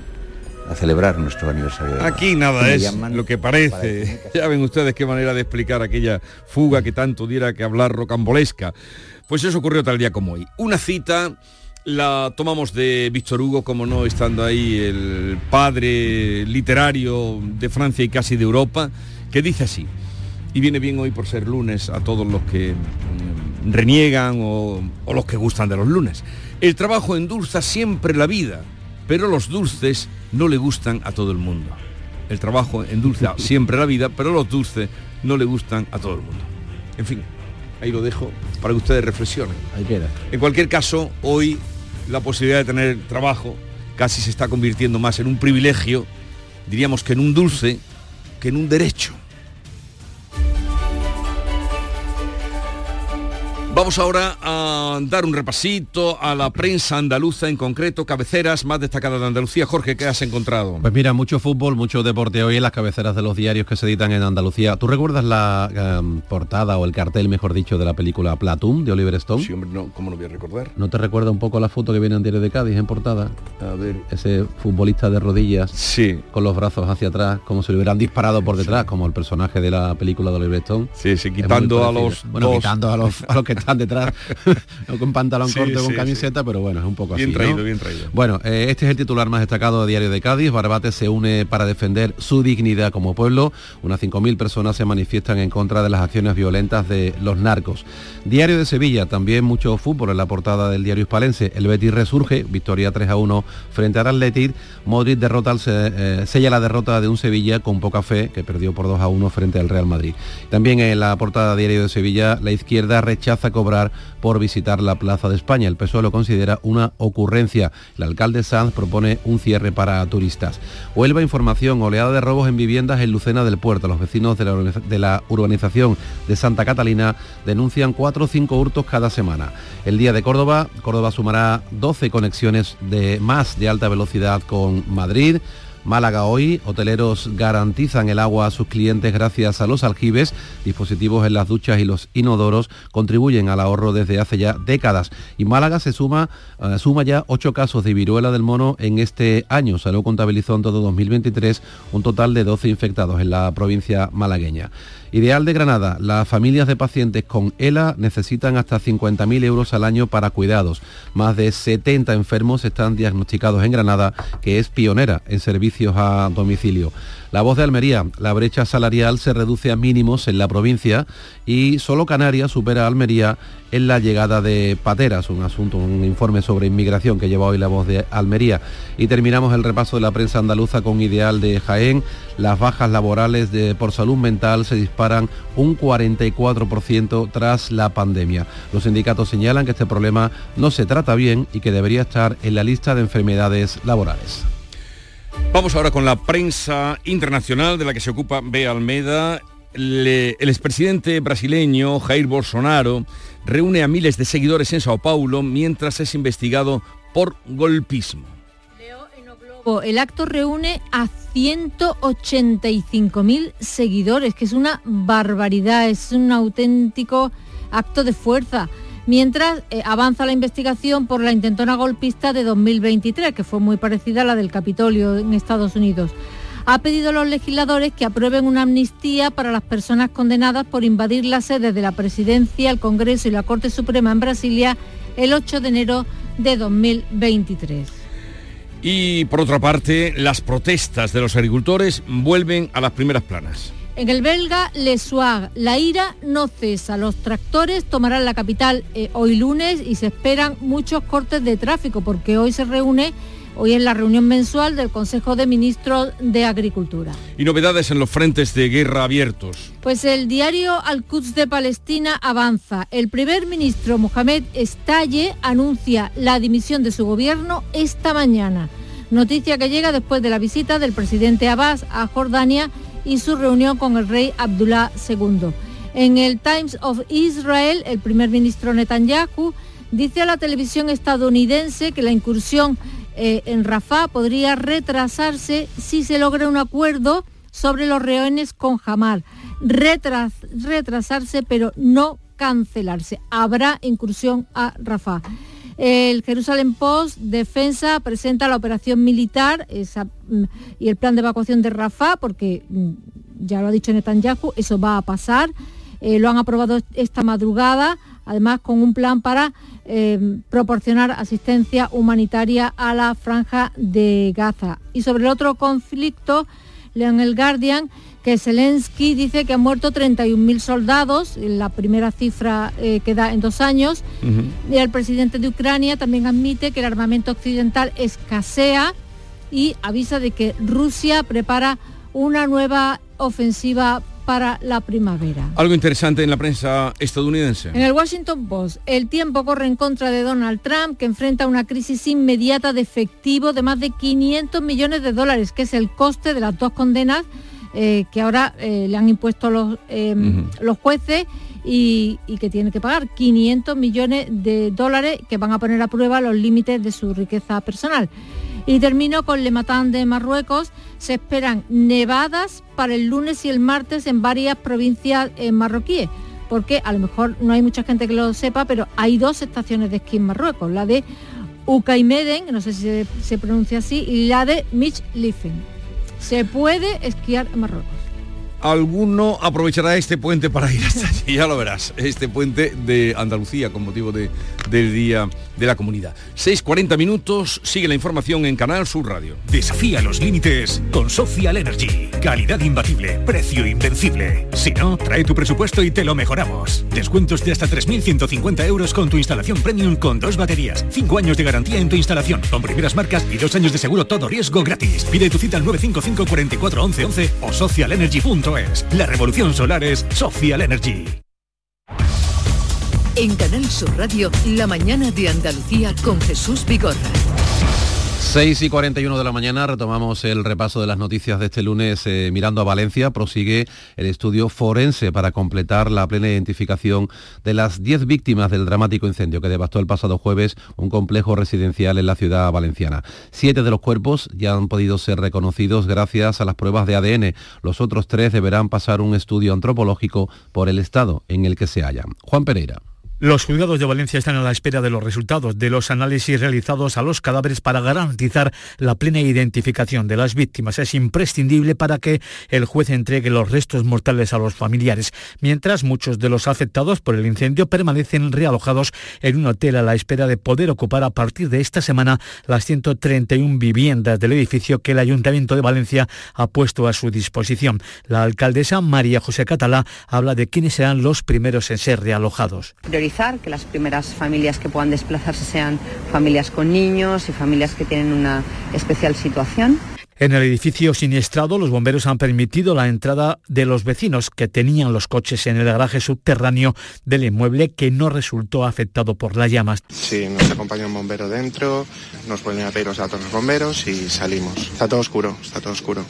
a celebrar nuestro aniversario. Aquí nada es lo que parece. Ya ven ustedes qué manera de explicar aquella fuga que tanto diera que hablar rocambolesca. Pues eso ocurrió tal día como hoy. Una cita la tomamos de Víctor Hugo, como no estando ahí el padre literario de Francia y casi de Europa, que dice así, y viene bien hoy por ser lunes a todos los que mm, reniegan o, o los que gustan de los lunes. El trabajo endulza siempre la vida, pero los dulces no le gustan a todo el mundo. El trabajo endulza siempre la vida, pero los dulces no le gustan a todo el mundo. En fin, ahí lo dejo para que ustedes reflexionen. Ahí queda. En cualquier caso, hoy la posibilidad de tener trabajo casi se está convirtiendo más en un privilegio, diríamos que en un dulce, que en un derecho. Vamos ahora a dar un repasito a la prensa andaluza, en concreto cabeceras más destacadas de Andalucía. Jorge, ¿qué has encontrado? Pues mira, mucho fútbol, mucho deporte hoy en las cabeceras de los diarios que se editan en Andalucía. ¿Tú recuerdas la em, portada o el cartel, mejor dicho, de la película Platoon de Oliver Stone? Sí, hombre, no, ¿cómo no voy a recordar? ¿No te recuerda un poco la foto que viene en Diario de Cádiz en portada? A ver. Ese futbolista de rodillas, sí. con los brazos hacia atrás, como si le hubieran disparado por detrás, como el personaje de la película de Oliver Stone. Sí, sí, quitando a los... Bueno, quitando a los, a los que están detrás, no con pantalón corto, con camiseta, pero bueno, es un poco bien así. Traído, Bien traído, Bueno, eh, este es el titular más destacado de Diario de Cádiz. Barbate se une para defender su dignidad como pueblo. Unas 5.000 personas se manifiestan en contra de las acciones violentas de los narcos. Diario de Sevilla, también mucho fútbol en la portada del diario hispalense. El Betis resurge, victoria 3 a 1 frente al Athletic. Modric derrota al, eh, sella la derrota de un Sevilla con poca fe, que perdió por 2 a 1 frente al Real Madrid. También en la portada Diario de Sevilla, la izquierda rechaza cobrar por visitar la Plaza de España. El PSOE lo considera una ocurrencia. El alcalde Sanz propone un cierre para turistas. Huelva Información, oleada de robos en viviendas en Lucena del Puerto. Los vecinos de la, urbanización de Santa Catalina denuncian cuatro o cinco hurtos cada semana. El día de Córdoba, Córdoba sumará 12 conexiones de más de alta velocidad con Madrid. Málaga hoy, hoteleros garantizan el agua a sus clientes gracias a los aljibes, dispositivos en las duchas y los inodoros contribuyen al ahorro desde hace ya décadas. Y Málaga se suma, uh, suma ya ocho casos de viruela del mono en este año. Salud contabilizó en todo 2023 un total de 12 infectados en la provincia malagueña. Ideal de Granada, las familias de pacientes con ELA necesitan hasta 50.000 euros al año para cuidados. Más de 70 enfermos están diagnosticados en Granada, que es pionera en servicios a domicilio. La voz de Almería, la brecha salarial se reduce a mínimos en la provincia y solo Canarias supera a Almería en la llegada de pateras, un asunto, un informe sobre inmigración que lleva hoy la voz de Almería. Y terminamos el repaso de la prensa andaluza con ideal de Jaén. Las bajas laborales de, por salud mental se disparan un 44% tras la pandemia. Los sindicatos señalan que este problema no se trata bien y que debería estar en la lista de enfermedades laborales. Vamos ahora con la prensa internacional de la que se ocupa Bea Almeda. Le, el expresidente brasileño Jair Bolsonaro reúne a miles de seguidores en Sao Paulo mientras es investigado por golpismo. El acto reúne a 185.000 seguidores, que es una barbaridad, es un auténtico acto de fuerza mientras eh, avanza la investigación por la intentona golpista de 2023, que fue muy parecida a la del Capitolio en Estados Unidos. Ha pedido a los legisladores que aprueben una amnistía para las personas condenadas por invadir las sedes de la Presidencia, el Congreso y la Corte Suprema en Brasilia el 8 de enero de 2023. Y por otra parte, las protestas de los agricultores vuelven a las primeras planas. En el belga Le Soir, la ira no cesa. Los tractores tomarán la capital eh, hoy lunes y se esperan muchos cortes de tráfico porque hoy se reúne Hoy es la reunión mensual del Consejo de Ministros de Agricultura. Y novedades en los frentes de guerra abiertos. Pues el diario Al-Quds de Palestina avanza. El primer ministro Mohamed Estalle anuncia la dimisión de su gobierno esta mañana. Noticia que llega después de la visita del presidente Abbas a Jordania y su reunión con el rey Abdullah II. En el Times of Israel, el primer ministro Netanyahu dice a la televisión estadounidense que la incursión eh, en Rafah podría retrasarse si se logra un acuerdo sobre los rehenes con Hamas. retrasarse, pero no cancelarse. Habrá incursión a Rafah. El Jerusalem Post, Defensa, presenta la operación militar mm, y el plan de evacuación de Rafah, porque mm, ya lo ha dicho Netanyahu, eso va a pasar. Eh, lo han aprobado esta madrugada, además con un plan para eh, proporcionar asistencia humanitaria a la franja de Gaza. Y sobre el otro conflicto, lean el Guardian, que Zelensky dice que han muerto 31.000 soldados, la primera cifra eh, que da en dos años, y el presidente de Ucrania también admite que el armamento occidental escasea y avisa de que Rusia prepara una nueva ofensiva para la primavera. Algo interesante en la prensa estadounidense. En el Washington Post, el tiempo corre en contra de Donald Trump, que enfrenta una crisis inmediata de efectivo de más de 500 millones de dólares, que es el coste de las dos condenas eh, que ahora eh, le han impuesto los, em, los jueces y, y, que tiene que pagar 500 millones de dólares que van a poner a prueba los límites de su riqueza personal. Y termino con Le Matan de Marruecos. Se esperan nevadas para el lunes y el martes en varias provincias eh, marroquíes, porque a lo mejor no hay mucha gente que lo sepa, pero hay dos estaciones de esquí en Marruecos, la de Ucaimeden, no sé si se, pronuncia así, y la de Michlifen. Se puede esquiar en Marruecos alguno aprovechará este puente para ir hasta allí, ya lo verás, este puente de Andalucía con motivo de, del Día de la Comunidad. 6.40 minutos, sigue la información en Canal Sur Radio. Desafía los límites con Social Energy. Calidad imbatible, precio invencible. Si no, trae tu presupuesto y te lo mejoramos. Descuentos de hasta 3.150 euros con tu instalación premium con dos baterías, 5 años de garantía en tu instalación, con primeras marcas y dos años de seguro todo riesgo gratis. Pide tu cita al 955 44 11 11 o la revolución solar es Social Energy. En Canal Sur Radio, la mañana de Andalucía con Jesús Vigorra. 6 y 41 de la mañana retomamos el repaso de las noticias de este lunes eh, mirando a Valencia. Prosigue el estudio forense para completar la plena identificación de las 10 víctimas del dramático incendio que devastó el pasado jueves un complejo residencial en la ciudad valenciana. Siete de los cuerpos ya han podido ser reconocidos gracias a las pruebas de ADN. Los otros tres deberán pasar un estudio antropológico por el estado en el que se hallan. Juan Pereira. Los juzgados de Valencia están a la espera de los resultados de los análisis realizados a los cadáveres para garantizar la plena identificación de las víctimas. Es imprescindible para que el juez entregue los restos mortales a los familiares, mientras muchos de los afectados por el incendio permanecen realojados en un hotel a la espera de poder ocupar a partir de esta semana las 131 viviendas del edificio que el Ayuntamiento de Valencia ha puesto a su disposición. La alcaldesa María José Catalá habla de quiénes serán los primeros en ser realojados que las primeras familias que puedan desplazarse sean familias con niños y familias que tienen una especial situación. En el edificio siniestrado, los bomberos han permitido la entrada de los vecinos que tenían los coches en el garaje subterráneo del inmueble que no resultó afectado por las llamas. Sí, nos acompaña un bombero dentro, nos ponen a pedir los datos los bomberos y salimos. Está todo oscuro, está todo oscuro.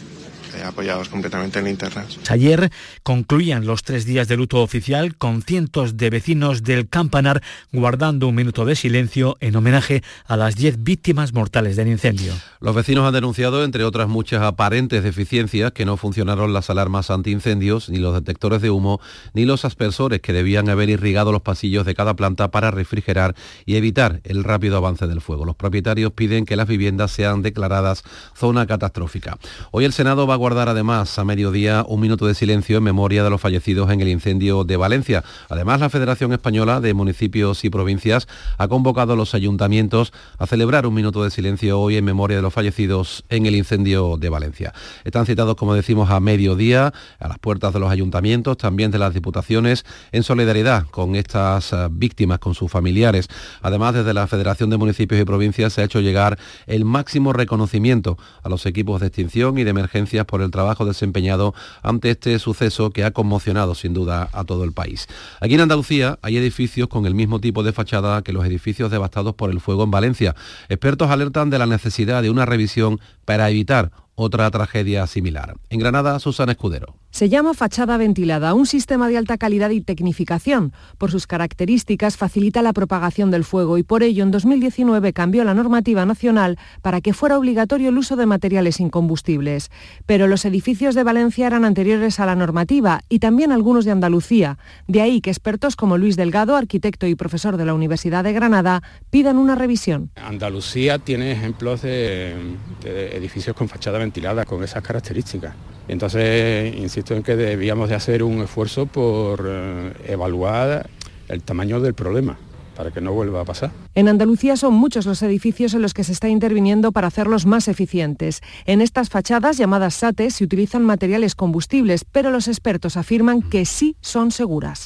Apoyados completamente en linternas. Ayer concluían los tres días de luto oficial con cientos de vecinos del Campanar guardando un minuto de silencio en homenaje a las diez víctimas mortales del incendio. Los vecinos han denunciado, entre otras muchas aparentes deficiencias, que no funcionaron las alarmas antiincendios, ni los detectores de humo, ni los aspersores que debían haber irrigado los pasillos de cada planta para refrigerar y evitar el rápido avance del fuego. Los propietarios piden que las viviendas sean declaradas zona catastrófica. Hoy el Senado va a guardar además a mediodía un minuto de silencio en memoria de los fallecidos en el incendio de Valencia. Además, la Federación Española de Municipios y Provincias ha convocado a los ayuntamientos a celebrar un minuto de silencio hoy en memoria de los fallecidos en el incendio de Valencia. Están citados, como decimos, a mediodía a las puertas de los ayuntamientos, también de las diputaciones, en solidaridad con estas eh, víctimas, con sus familiares. Además, desde la Federación de Municipios y Provincias se ha hecho llegar el máximo reconocimiento a los equipos de extinción y de emergencias por el trabajo desempeñado ante este suceso que ha conmocionado sin duda a todo el país. Aquí en Andalucía hay edificios con el mismo tipo de fachada que los edificios devastados por el fuego en Valencia. Expertos alertan de la necesidad de una revisión para evitar otra tragedia similar. En Granada, Susana Escudero. Se llama fachada ventilada, un sistema de alta calidad y tecnificación. Por sus características facilita la propagación del fuego y por ello en 2019 cambió la normativa nacional para que fuera obligatorio el uso de materiales incombustibles. Pero los edificios de Valencia eran anteriores a la normativa y también algunos de Andalucía. De ahí que expertos como Luis Delgado, arquitecto y profesor de la Universidad de Granada, pidan una revisión. Andalucía tiene ejemplos de, de edificios con fachada ventilada con esas características. Entonces, insisto en que debíamos de hacer un esfuerzo por eh, evaluar el tamaño del problema para que no vuelva a pasar. En Andalucía son muchos los edificios en los que se está interviniendo para hacerlos más eficientes. En estas fachadas llamadas SATE se utilizan materiales combustibles, pero los expertos afirman que sí son seguras.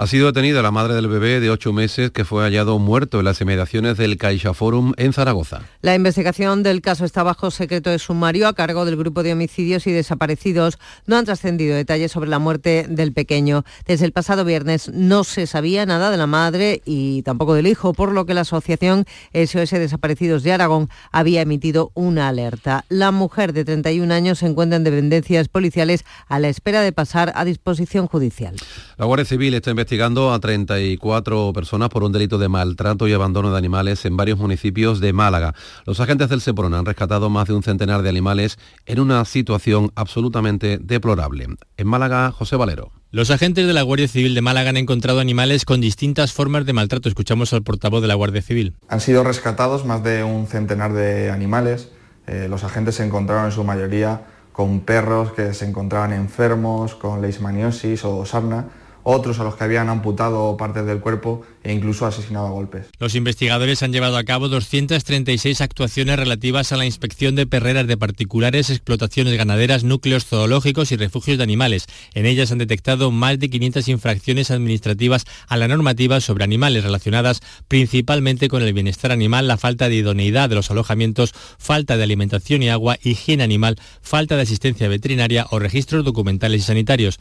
Ha sido detenida la madre del bebé de ocho meses que fue hallado muerto en las inmediaciones del Caixa Forum en Zaragoza. La investigación del caso está bajo secreto de sumario a cargo del grupo de homicidios y desaparecidos. No han trascendido detalles sobre la muerte del pequeño. Desde el pasado viernes no se sabía nada de la madre y tampoco del hijo, por lo que la asociación SOS Desaparecidos de Aragón había emitido una alerta. La mujer de 31 años se encuentra en dependencias policiales a la espera de pasar a disposición judicial. La Guardia Civil está investigando investigando a 34 personas por un delito de maltrato y abandono de animales en varios municipios de Málaga. Los agentes del Seprona han rescatado más de un centenar de animales en una situación absolutamente deplorable. En Málaga, José Valero. Los agentes de la Guardia Civil de Málaga han encontrado animales con distintas formas de maltrato. Escuchamos al portavoz de la Guardia Civil. Han sido rescatados más de un centenar de animales. Eh, los agentes se encontraron en su mayoría con perros que se encontraban enfermos, con leishmaniosis o sarna otros a los que habían amputado partes del cuerpo e incluso asesinado a golpes. Los investigadores han llevado a cabo 236 actuaciones relativas a la inspección de perreras de particulares, explotaciones ganaderas, núcleos zoológicos y refugios de animales. En ellas han detectado más de 500 infracciones administrativas a la normativa sobre animales relacionadas principalmente con el bienestar animal, la falta de idoneidad de los alojamientos, falta de alimentación y agua, higiene animal, falta de asistencia veterinaria o registros documentales y sanitarios.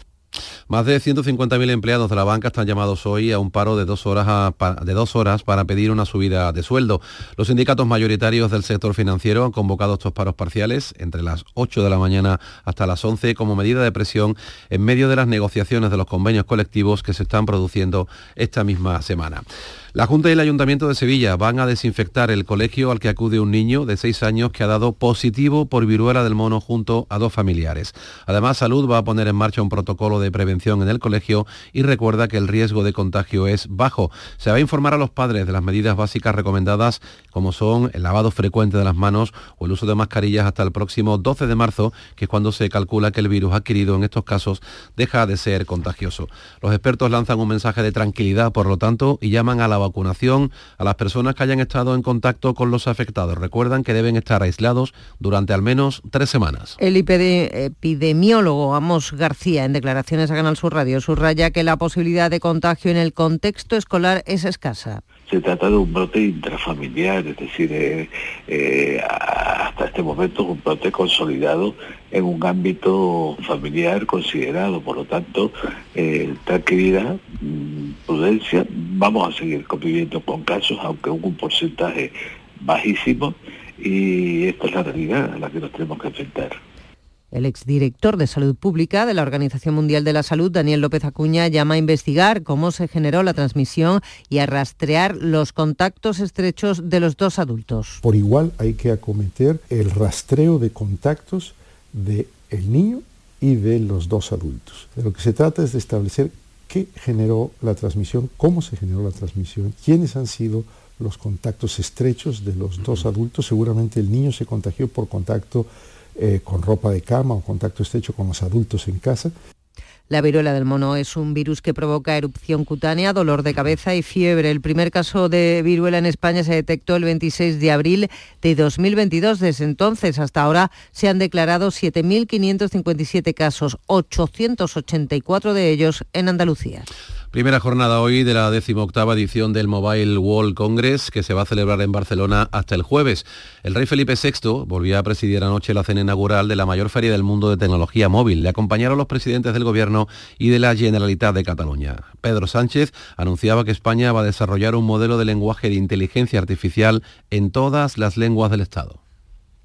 Más de 150.000 empleados de la banca están llamados hoy a un paro de dos, horas de dos horas para pedir una subida de sueldo. Los sindicatos mayoritarios del sector financiero han convocado estos paros parciales entre las 8 de la mañana hasta las 11 como medida de presión en medio de las negociaciones de los convenios colectivos que se están produciendo esta misma semana. La Junta y el Ayuntamiento de Sevilla van a desinfectar el colegio al que acude un niño de 6 años que ha dado positivo por viruela del mono junto a dos familiares. Además, Salud va a poner en marcha un protocolo de prevención en el colegio y recuerda que el riesgo de contagio es bajo. Se va a informar a los padres de las medidas básicas recomendadas como son el lavado frecuente de las manos o el uso de mascarillas hasta el próximo 12 de marzo, que es cuando se calcula que el virus adquirido en estos casos deja de ser contagioso. Los expertos lanzan un mensaje de tranquilidad, por lo tanto, y llaman a la vacunación a las personas que hayan estado en contacto con los afectados. Recuerdan que deben estar aislados durante al menos tres semanas. El epidemiólogo Amos García, en declaraciones a Canal Sur Radio, subraya que la posibilidad de contagio en el contexto escolar es escasa. Se trata de un brote intrafamiliar, es decir, eh, eh, hasta este momento un brote consolidado en un ámbito familiar considerado. Por lo tanto, eh, tranquilidad, mm, prudencia, vamos a seguir conviviendo con casos, aunque un porcentaje bajísimo, y esta es la realidad a la que nos tenemos que enfrentar. El exdirector de Salud Pública de la Organización Mundial de la Salud, Daniel López Acuña, llama a investigar cómo se generó la transmisión y a rastrear los contactos estrechos de los dos adultos. Por igual hay que acometer el rastreo de contactos del niño y de los dos adultos. De lo que se trata es de establecer qué generó la transmisión, cómo se generó la transmisión, quiénes han sido los contactos estrechos de los dos adultos. Seguramente el niño se contagió por contacto eh, con ropa de cama o contacto estrecho con los adultos en casa. La viruela del mono es un virus que provoca erupción cutánea, dolor de cabeza y fiebre. El primer caso de viruela en España se detectó el 26 de abril de 2022. Desde entonces hasta ahora se han declarado 7.557 casos, 884 de ellos en Andalucía. Primera jornada hoy de la decimoctava edición del Mobile World Congress que se va a celebrar en Barcelona hasta el jueves. El rey Felipe VI volvió a presidir anoche la cena inaugural de la mayor feria del mundo de tecnología móvil. Le acompañaron los presidentes del gobierno y de la Generalitat de Cataluña. Pedro Sánchez anunciaba que España va a desarrollar un modelo de lenguaje de inteligencia artificial en todas las lenguas del Estado.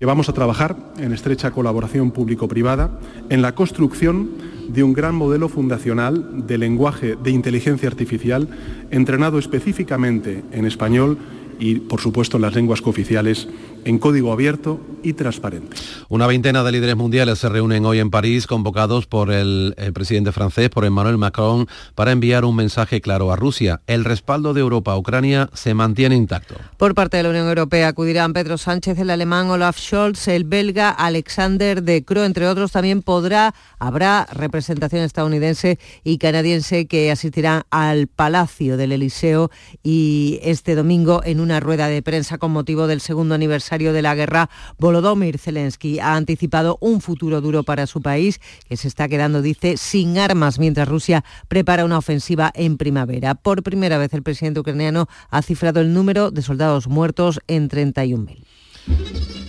Vamos a trabajar en estrecha colaboración público-privada en la construcción de un gran modelo fundacional de lenguaje de inteligencia artificial entrenado específicamente en español y, por supuesto, en las lenguas cooficiales en código abierto y transparente. Una veintena de líderes mundiales se reúnen hoy en París, convocados por el, presidente francés, por Emmanuel Macron, para enviar un mensaje claro a Rusia. El respaldo de Europa a Ucrania se mantiene intacto. Por parte de la Unión Europea acudirán Pedro Sánchez, el alemán Olaf Scholz, el belga Alexander De Croo, entre otros. También podrá, habrá representación estadounidense y canadiense que asistirán al Palacio del Eliseo y este domingo en una rueda de prensa con motivo del segundo aniversario de la guerra, Volodymyr Zelensky ha anticipado un futuro duro para su país, que se está quedando, dice, sin armas, mientras Rusia prepara una ofensiva en primavera. Por primera vez el presidente ucraniano ha cifrado el número de soldados muertos en 31.000.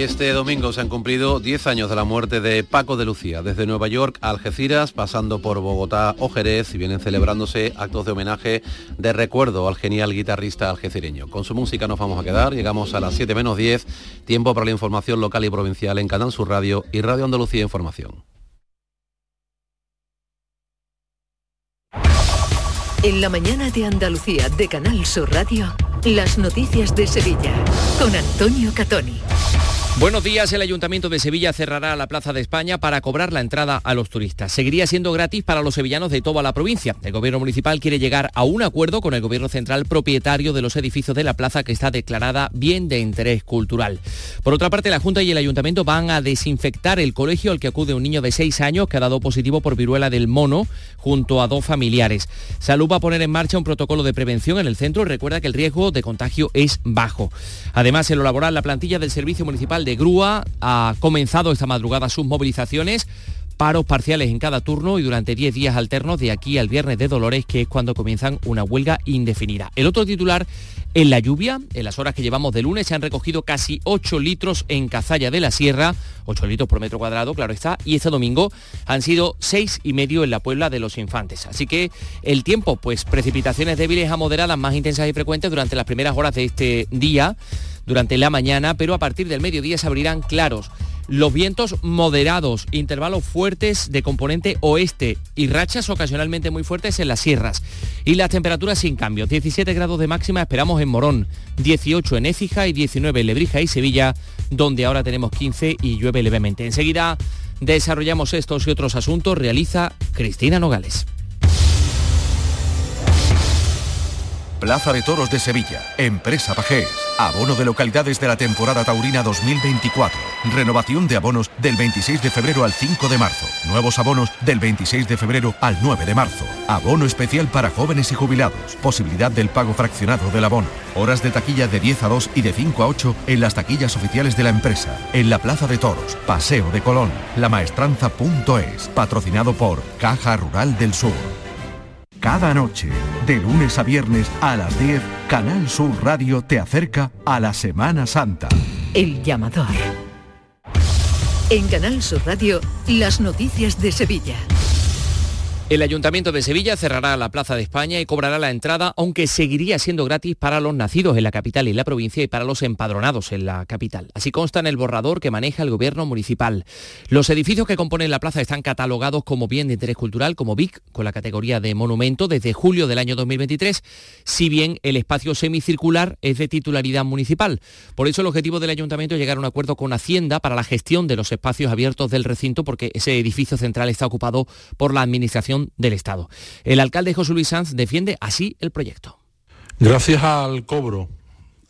Este domingo se han cumplido 10 años de la muerte de Paco de Lucía, desde Nueva York a Algeciras, pasando por Bogotá o Jerez, y vienen celebrándose actos de homenaje de recuerdo al genial guitarrista algecireño. Con su música nos vamos a quedar, llegamos a las 7 menos 10, tiempo para la información local y provincial en Canal Sur Radio y Radio Andalucía Información. En la mañana de Andalucía de Canal Sur Radio, las noticias de Sevilla, con Antonio Catoni. Buenos días, el Ayuntamiento de Sevilla cerrará la Plaza de España para cobrar la entrada a los turistas. Seguiría siendo gratis para los sevillanos de toda la provincia. El Gobierno Municipal quiere llegar a un acuerdo con el Gobierno Central propietario de los edificios de la plaza que está declarada bien de interés cultural. Por otra parte, la Junta y el Ayuntamiento van a desinfectar el colegio al que acude un niño de 6 años que ha dado positivo por viruela del mono junto a dos familiares. Salud va a poner en marcha un protocolo de prevención en el centro recuerda que el riesgo de contagio es bajo. Además, en lo laboral, la plantilla del Servicio Municipal de Grúa ha comenzado esta madrugada sus movilizaciones paros parciales en cada turno y durante 10 días alternos de aquí al viernes de Dolores, que es cuando comienzan una huelga indefinida. El otro titular, en la lluvia, en las horas que llevamos de lunes, se han recogido casi 8 litros en Cazalla de la Sierra, 8 litros por metro cuadrado, claro está, y este domingo han sido 6 y medio en la Puebla de los Infantes. Así que el tiempo, pues precipitaciones débiles a moderadas, más intensas y frecuentes durante las primeras horas de este día durante la mañana, pero a partir del mediodía se abrirán claros. Los vientos moderados, intervalos fuertes de componente oeste y rachas ocasionalmente muy fuertes en las sierras. Y las temperaturas sin cambio. 17 grados de máxima esperamos en Morón, 18 en Écija y 19 en Lebrija y Sevilla, donde ahora tenemos 15 y llueve levemente. Enseguida desarrollamos estos y otros asuntos, realiza Cristina Nogales. Plaza de Toros de Sevilla, Empresa Pajés, abono de localidades de la temporada taurina 2024, renovación de abonos del 26 de febrero al 5 de marzo, nuevos abonos del 26 de febrero al 9 de marzo, abono especial para jóvenes y jubilados, posibilidad del pago fraccionado del abono, horas de taquilla de 10 a 2 y de 5 a 8 en las taquillas oficiales de la empresa, en la Plaza de Toros, Paseo de Colón, lamaestranza.es, patrocinado por Caja Rural del Sur. Cada noche, de lunes a viernes a las 10, Canal Sur Radio te acerca a la Semana Santa. El llamador. En Canal Sur Radio, las noticias de Sevilla. El Ayuntamiento de Sevilla cerrará la Plaza de España y cobrará la entrada, aunque seguiría siendo gratis para los nacidos en la capital y la provincia y para los empadronados en la capital. Así consta en el borrador que maneja el gobierno municipal. Los edificios que componen la plaza están catalogados como bien de interés cultural, como BIC, con la categoría de monumento desde julio del año 2023, si bien el espacio semicircular es de titularidad municipal. Por eso el objetivo del Ayuntamiento es llegar a un acuerdo con Hacienda para la gestión de los espacios abiertos del recinto, porque ese edificio central está ocupado por la Administración del Estado. El alcalde José Luis Sanz defiende así el proyecto. Gracias al cobro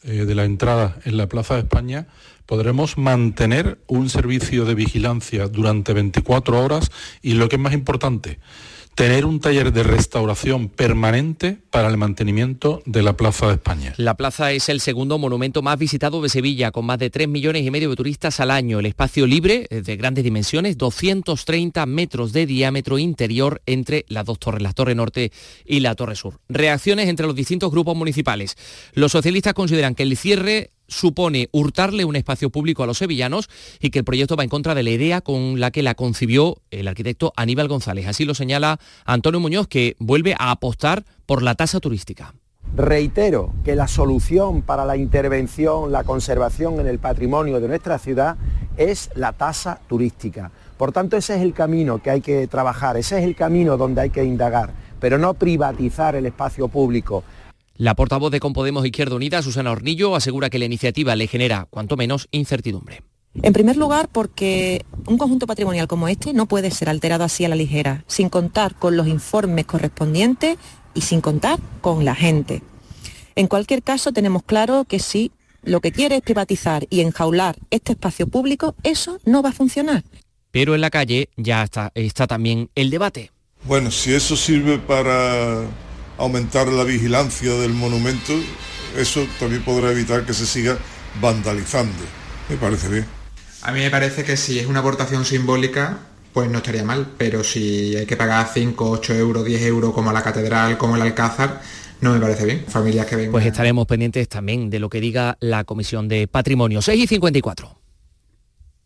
eh, de la entrada en la Plaza de España, podremos mantener un servicio de vigilancia durante 24 horas y lo que es más importante, tener un taller de restauración permanente para el mantenimiento de la Plaza de España. La plaza es el segundo monumento más visitado de Sevilla, con más de 3 millones y medio de turistas al año. El espacio libre, de grandes dimensiones, 230 metros de diámetro interior entre las dos torres, la Torre Norte y la Torre Sur. Reacciones entre los distintos grupos municipales. Los socialistas consideran que el cierre supone hurtarle un espacio público a los sevillanos y que el proyecto va en contra de la idea con la que la concibió el arquitecto Aníbal González. Así lo señala Antonio Muñoz, que vuelve a apostar por la tasa turística. Reitero que la solución para la intervención, la conservación en el patrimonio de nuestra ciudad es la tasa turística. Por tanto, ese es el camino que hay que trabajar, ese es el camino donde hay que indagar, pero no privatizar el espacio público. La portavoz de Compodemos Izquierda Unida, Susana Hornillo, asegura que la iniciativa le genera, cuanto menos, incertidumbre. En primer lugar, porque un conjunto patrimonial como este no puede ser alterado así a la ligera, sin contar con los informes correspondientes y sin contar con la gente. En cualquier caso, tenemos claro que si lo que quiere es privatizar y enjaular este espacio público, eso no va a funcionar. Pero en la calle ya está, está también el debate. Bueno, si eso sirve para aumentar la vigilancia del monumento, eso también podrá evitar que se siga vandalizando. Me parece bien. A mí me parece que si es una aportación simbólica, pues no estaría mal, pero si hay que pagar 5, 8 euros, 10 euros como la catedral, como el Alcázar, no me parece bien. Familias que vengan. Pues estaremos pendientes también de lo que diga la Comisión de Patrimonio. 6 y 54.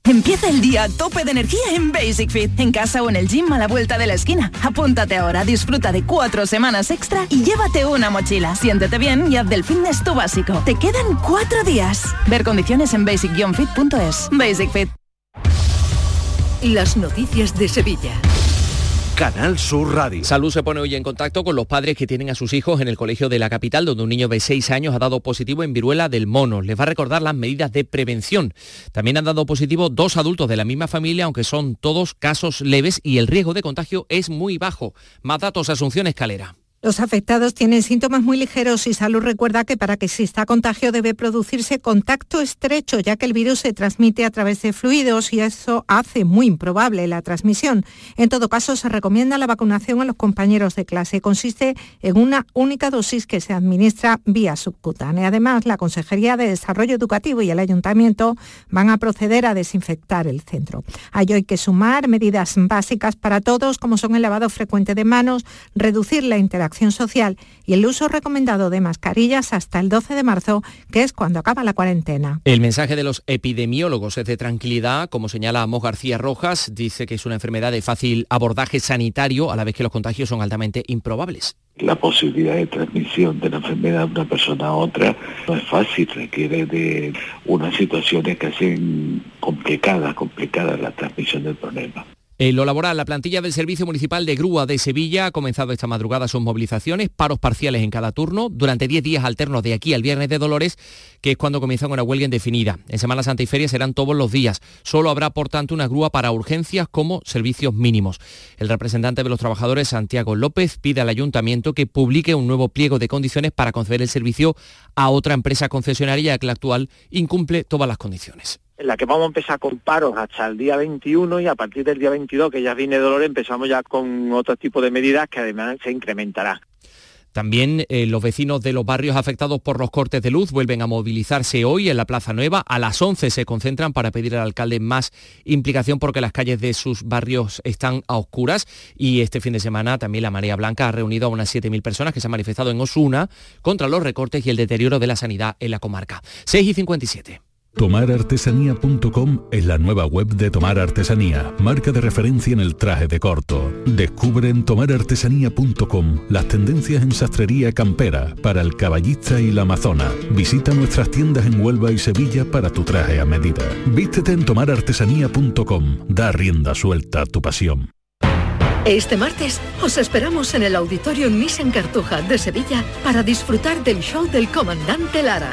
Empieza el día a tope de energía en Basic Fit, en casa o en el gym a la vuelta de la esquina. Apúntate ahora, disfruta de cuatro semanas extra y llévate una mochila. Siéntete bien y haz del fitness tu básico. Te quedan cuatro días. Ver condiciones en basic-fit.es. Basic Fit. Las noticias de Sevilla. Canal Sur Radio. Salud se pone hoy en contacto con los padres que tienen a sus hijos en el colegio de la capital, donde un niño de 6 años ha dado positivo en viruela del mono. Les va a recordar las medidas de prevención. También han dado positivo dos adultos de la misma familia, aunque son todos casos leves y el riesgo de contagio es muy bajo. Más datos, Asunción Escalera. Los afectados tienen síntomas muy ligeros y Salud recuerda que para que exista contagio debe producirse contacto estrecho, ya que el virus se transmite a través de fluidos y eso hace muy improbable la transmisión. En todo caso, se recomienda la vacunación a los compañeros de clase. Consiste en una única dosis que se administra vía subcutánea. Además, la Consejería de Desarrollo Educativo y el Ayuntamiento van a proceder a desinfectar el centro. Hay hoy que sumar medidas básicas para todos, como son el lavado frecuente de manos, reducir la interacción social y el uso recomendado de mascarillas hasta el 12 de marzo, que es cuando acaba la cuarentena. El mensaje de los epidemiólogos es de tranquilidad, como señala Amos García Rojas, dice que es una enfermedad de fácil abordaje sanitario, a la vez que los contagios son altamente improbables. La posibilidad de transmisión de la enfermedad de una persona a otra no es fácil, requiere de unas situaciones que hacen complicada, complicada la transmisión del problema. En lo laboral, la plantilla del Servicio Municipal de Grúa de Sevilla ha comenzado esta madrugada sus movilizaciones, paros parciales en cada turno, durante 10 días alternos de aquí al Viernes de Dolores, que es cuando comienzan una huelga indefinida. En Semana Santa y Feria serán todos los días. Solo habrá, por tanto, una grúa para urgencias como servicios mínimos. El representante de los trabajadores, Santiago López, pide al ayuntamiento que publique un nuevo pliego de condiciones para conceder el servicio a otra empresa concesionaria que la actual incumple todas las condiciones la que vamos a empezar con paros hasta el día 21 y a partir del día 22, que ya viene dolor, empezamos ya con otro tipo de medidas que además se incrementará. También eh, los vecinos de los barrios afectados por los cortes de luz vuelven a movilizarse hoy en la Plaza Nueva. A las 11 se concentran para pedir al alcalde más implicación porque las calles de sus barrios están a oscuras. Y este fin de semana también la Marea Blanca ha reunido a unas 7.000 personas que se han manifestado en Osuna contra los recortes y el deterioro de la sanidad en la comarca. 6 y 57. Tomarartesanía.com es la nueva web de Tomar Artesanía, marca de referencia en el traje de corto. Descubre en tomarartesanía.com las tendencias en sastrería campera para el caballista y la amazona. Visita nuestras tiendas en Huelva y Sevilla para tu traje a medida. Vístete en tomarartesanía.com. Da rienda suelta a tu pasión. Este martes os esperamos en el Auditorio Nissan Cartuja de Sevilla para disfrutar del show del comandante Lara,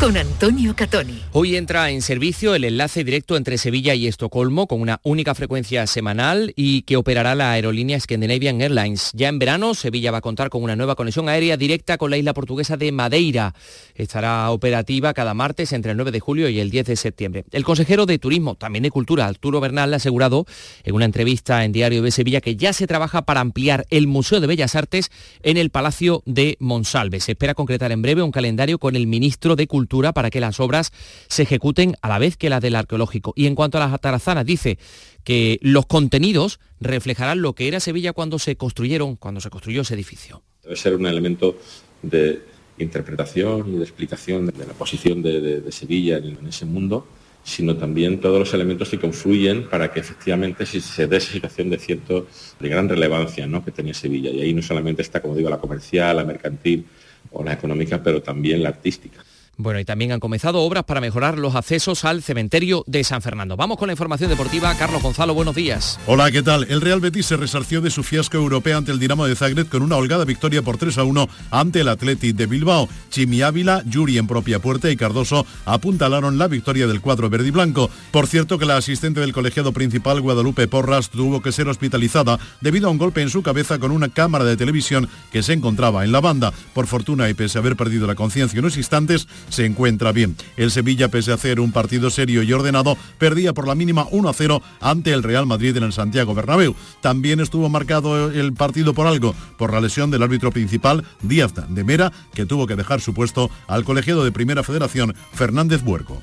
con Antonio Catoni. Hoy entra en servicio el enlace directo entre Sevilla y Estocolmo con una única frecuencia semanal y que operará la aerolínea Scandinavian Airlines. Ya en verano, Sevilla va a contar con una nueva conexión aérea directa con la isla portuguesa de Madeira. Estará operativa cada martes entre el 9 de julio y el 10 de septiembre. El consejero de Turismo, también de Cultura, Arturo Bernal, ha asegurado en una entrevista en Diario de Sevilla que ya se trabaja para ampliar el Museo de Bellas Artes en el Palacio de Monsalve. Se espera concretar en breve un calendario con el ministro de Cultura Para que las obras se ejecuten a la vez que las del arqueológico. Y en cuanto a las atarazanas, dice que los contenidos reflejarán lo que era Sevilla cuando se construyeron, cuando se construyó ese edificio. Debe ser un elemento de interpretación y de explicación de la posición de, Sevilla en, ese mundo, sino también todos los elementos que confluyen para que efectivamente se dé esa situación de cierto, de gran relevancia ¿no? que tenía Sevilla. Y ahí no solamente está, como digo, la comercial, la mercantil o la económica, pero también la artística. Bueno, y también han comenzado obras para mejorar los accesos al cementerio de San Fernando. Vamos con la información deportiva. Carlos Gonzalo, buenos días. Hola, ¿qué tal? El Real Betis se resarció de su fiasco europeo ante el Dinamo de Zagreb con una holgada victoria por 3 a 1 ante el Athletic de Bilbao. Chimi Ávila, Yuri en propia puerta y Cardoso apuntalaron la victoria del cuadro verde y blanco. Por cierto que la asistente del colegiado principal, Guadalupe Porras, tuvo que ser hospitalizada debido a un golpe en su cabeza con una cámara de televisión que se encontraba en la banda. Por fortuna y pese a haber perdido la conciencia unos instantes, se encuentra bien. El Sevilla, pese a hacer un partido serio y ordenado, perdía por la mínima 1-0 ante el Real Madrid en el Santiago Bernabéu. También estuvo marcado el partido por algo, por la lesión del árbitro principal, Díaz de Mera, que tuvo que dejar su puesto al colegiado de Primera Federación, Fernández Buerco.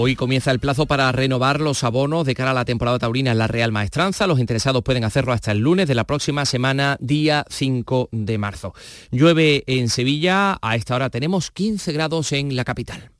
Hoy comienza el plazo para renovar los abonos de cara a la temporada taurina en la Real Maestranza. Los interesados pueden hacerlo hasta el lunes de la próxima semana, día 5 de marzo. Llueve en Sevilla, a esta hora tenemos 15 grados en la capital.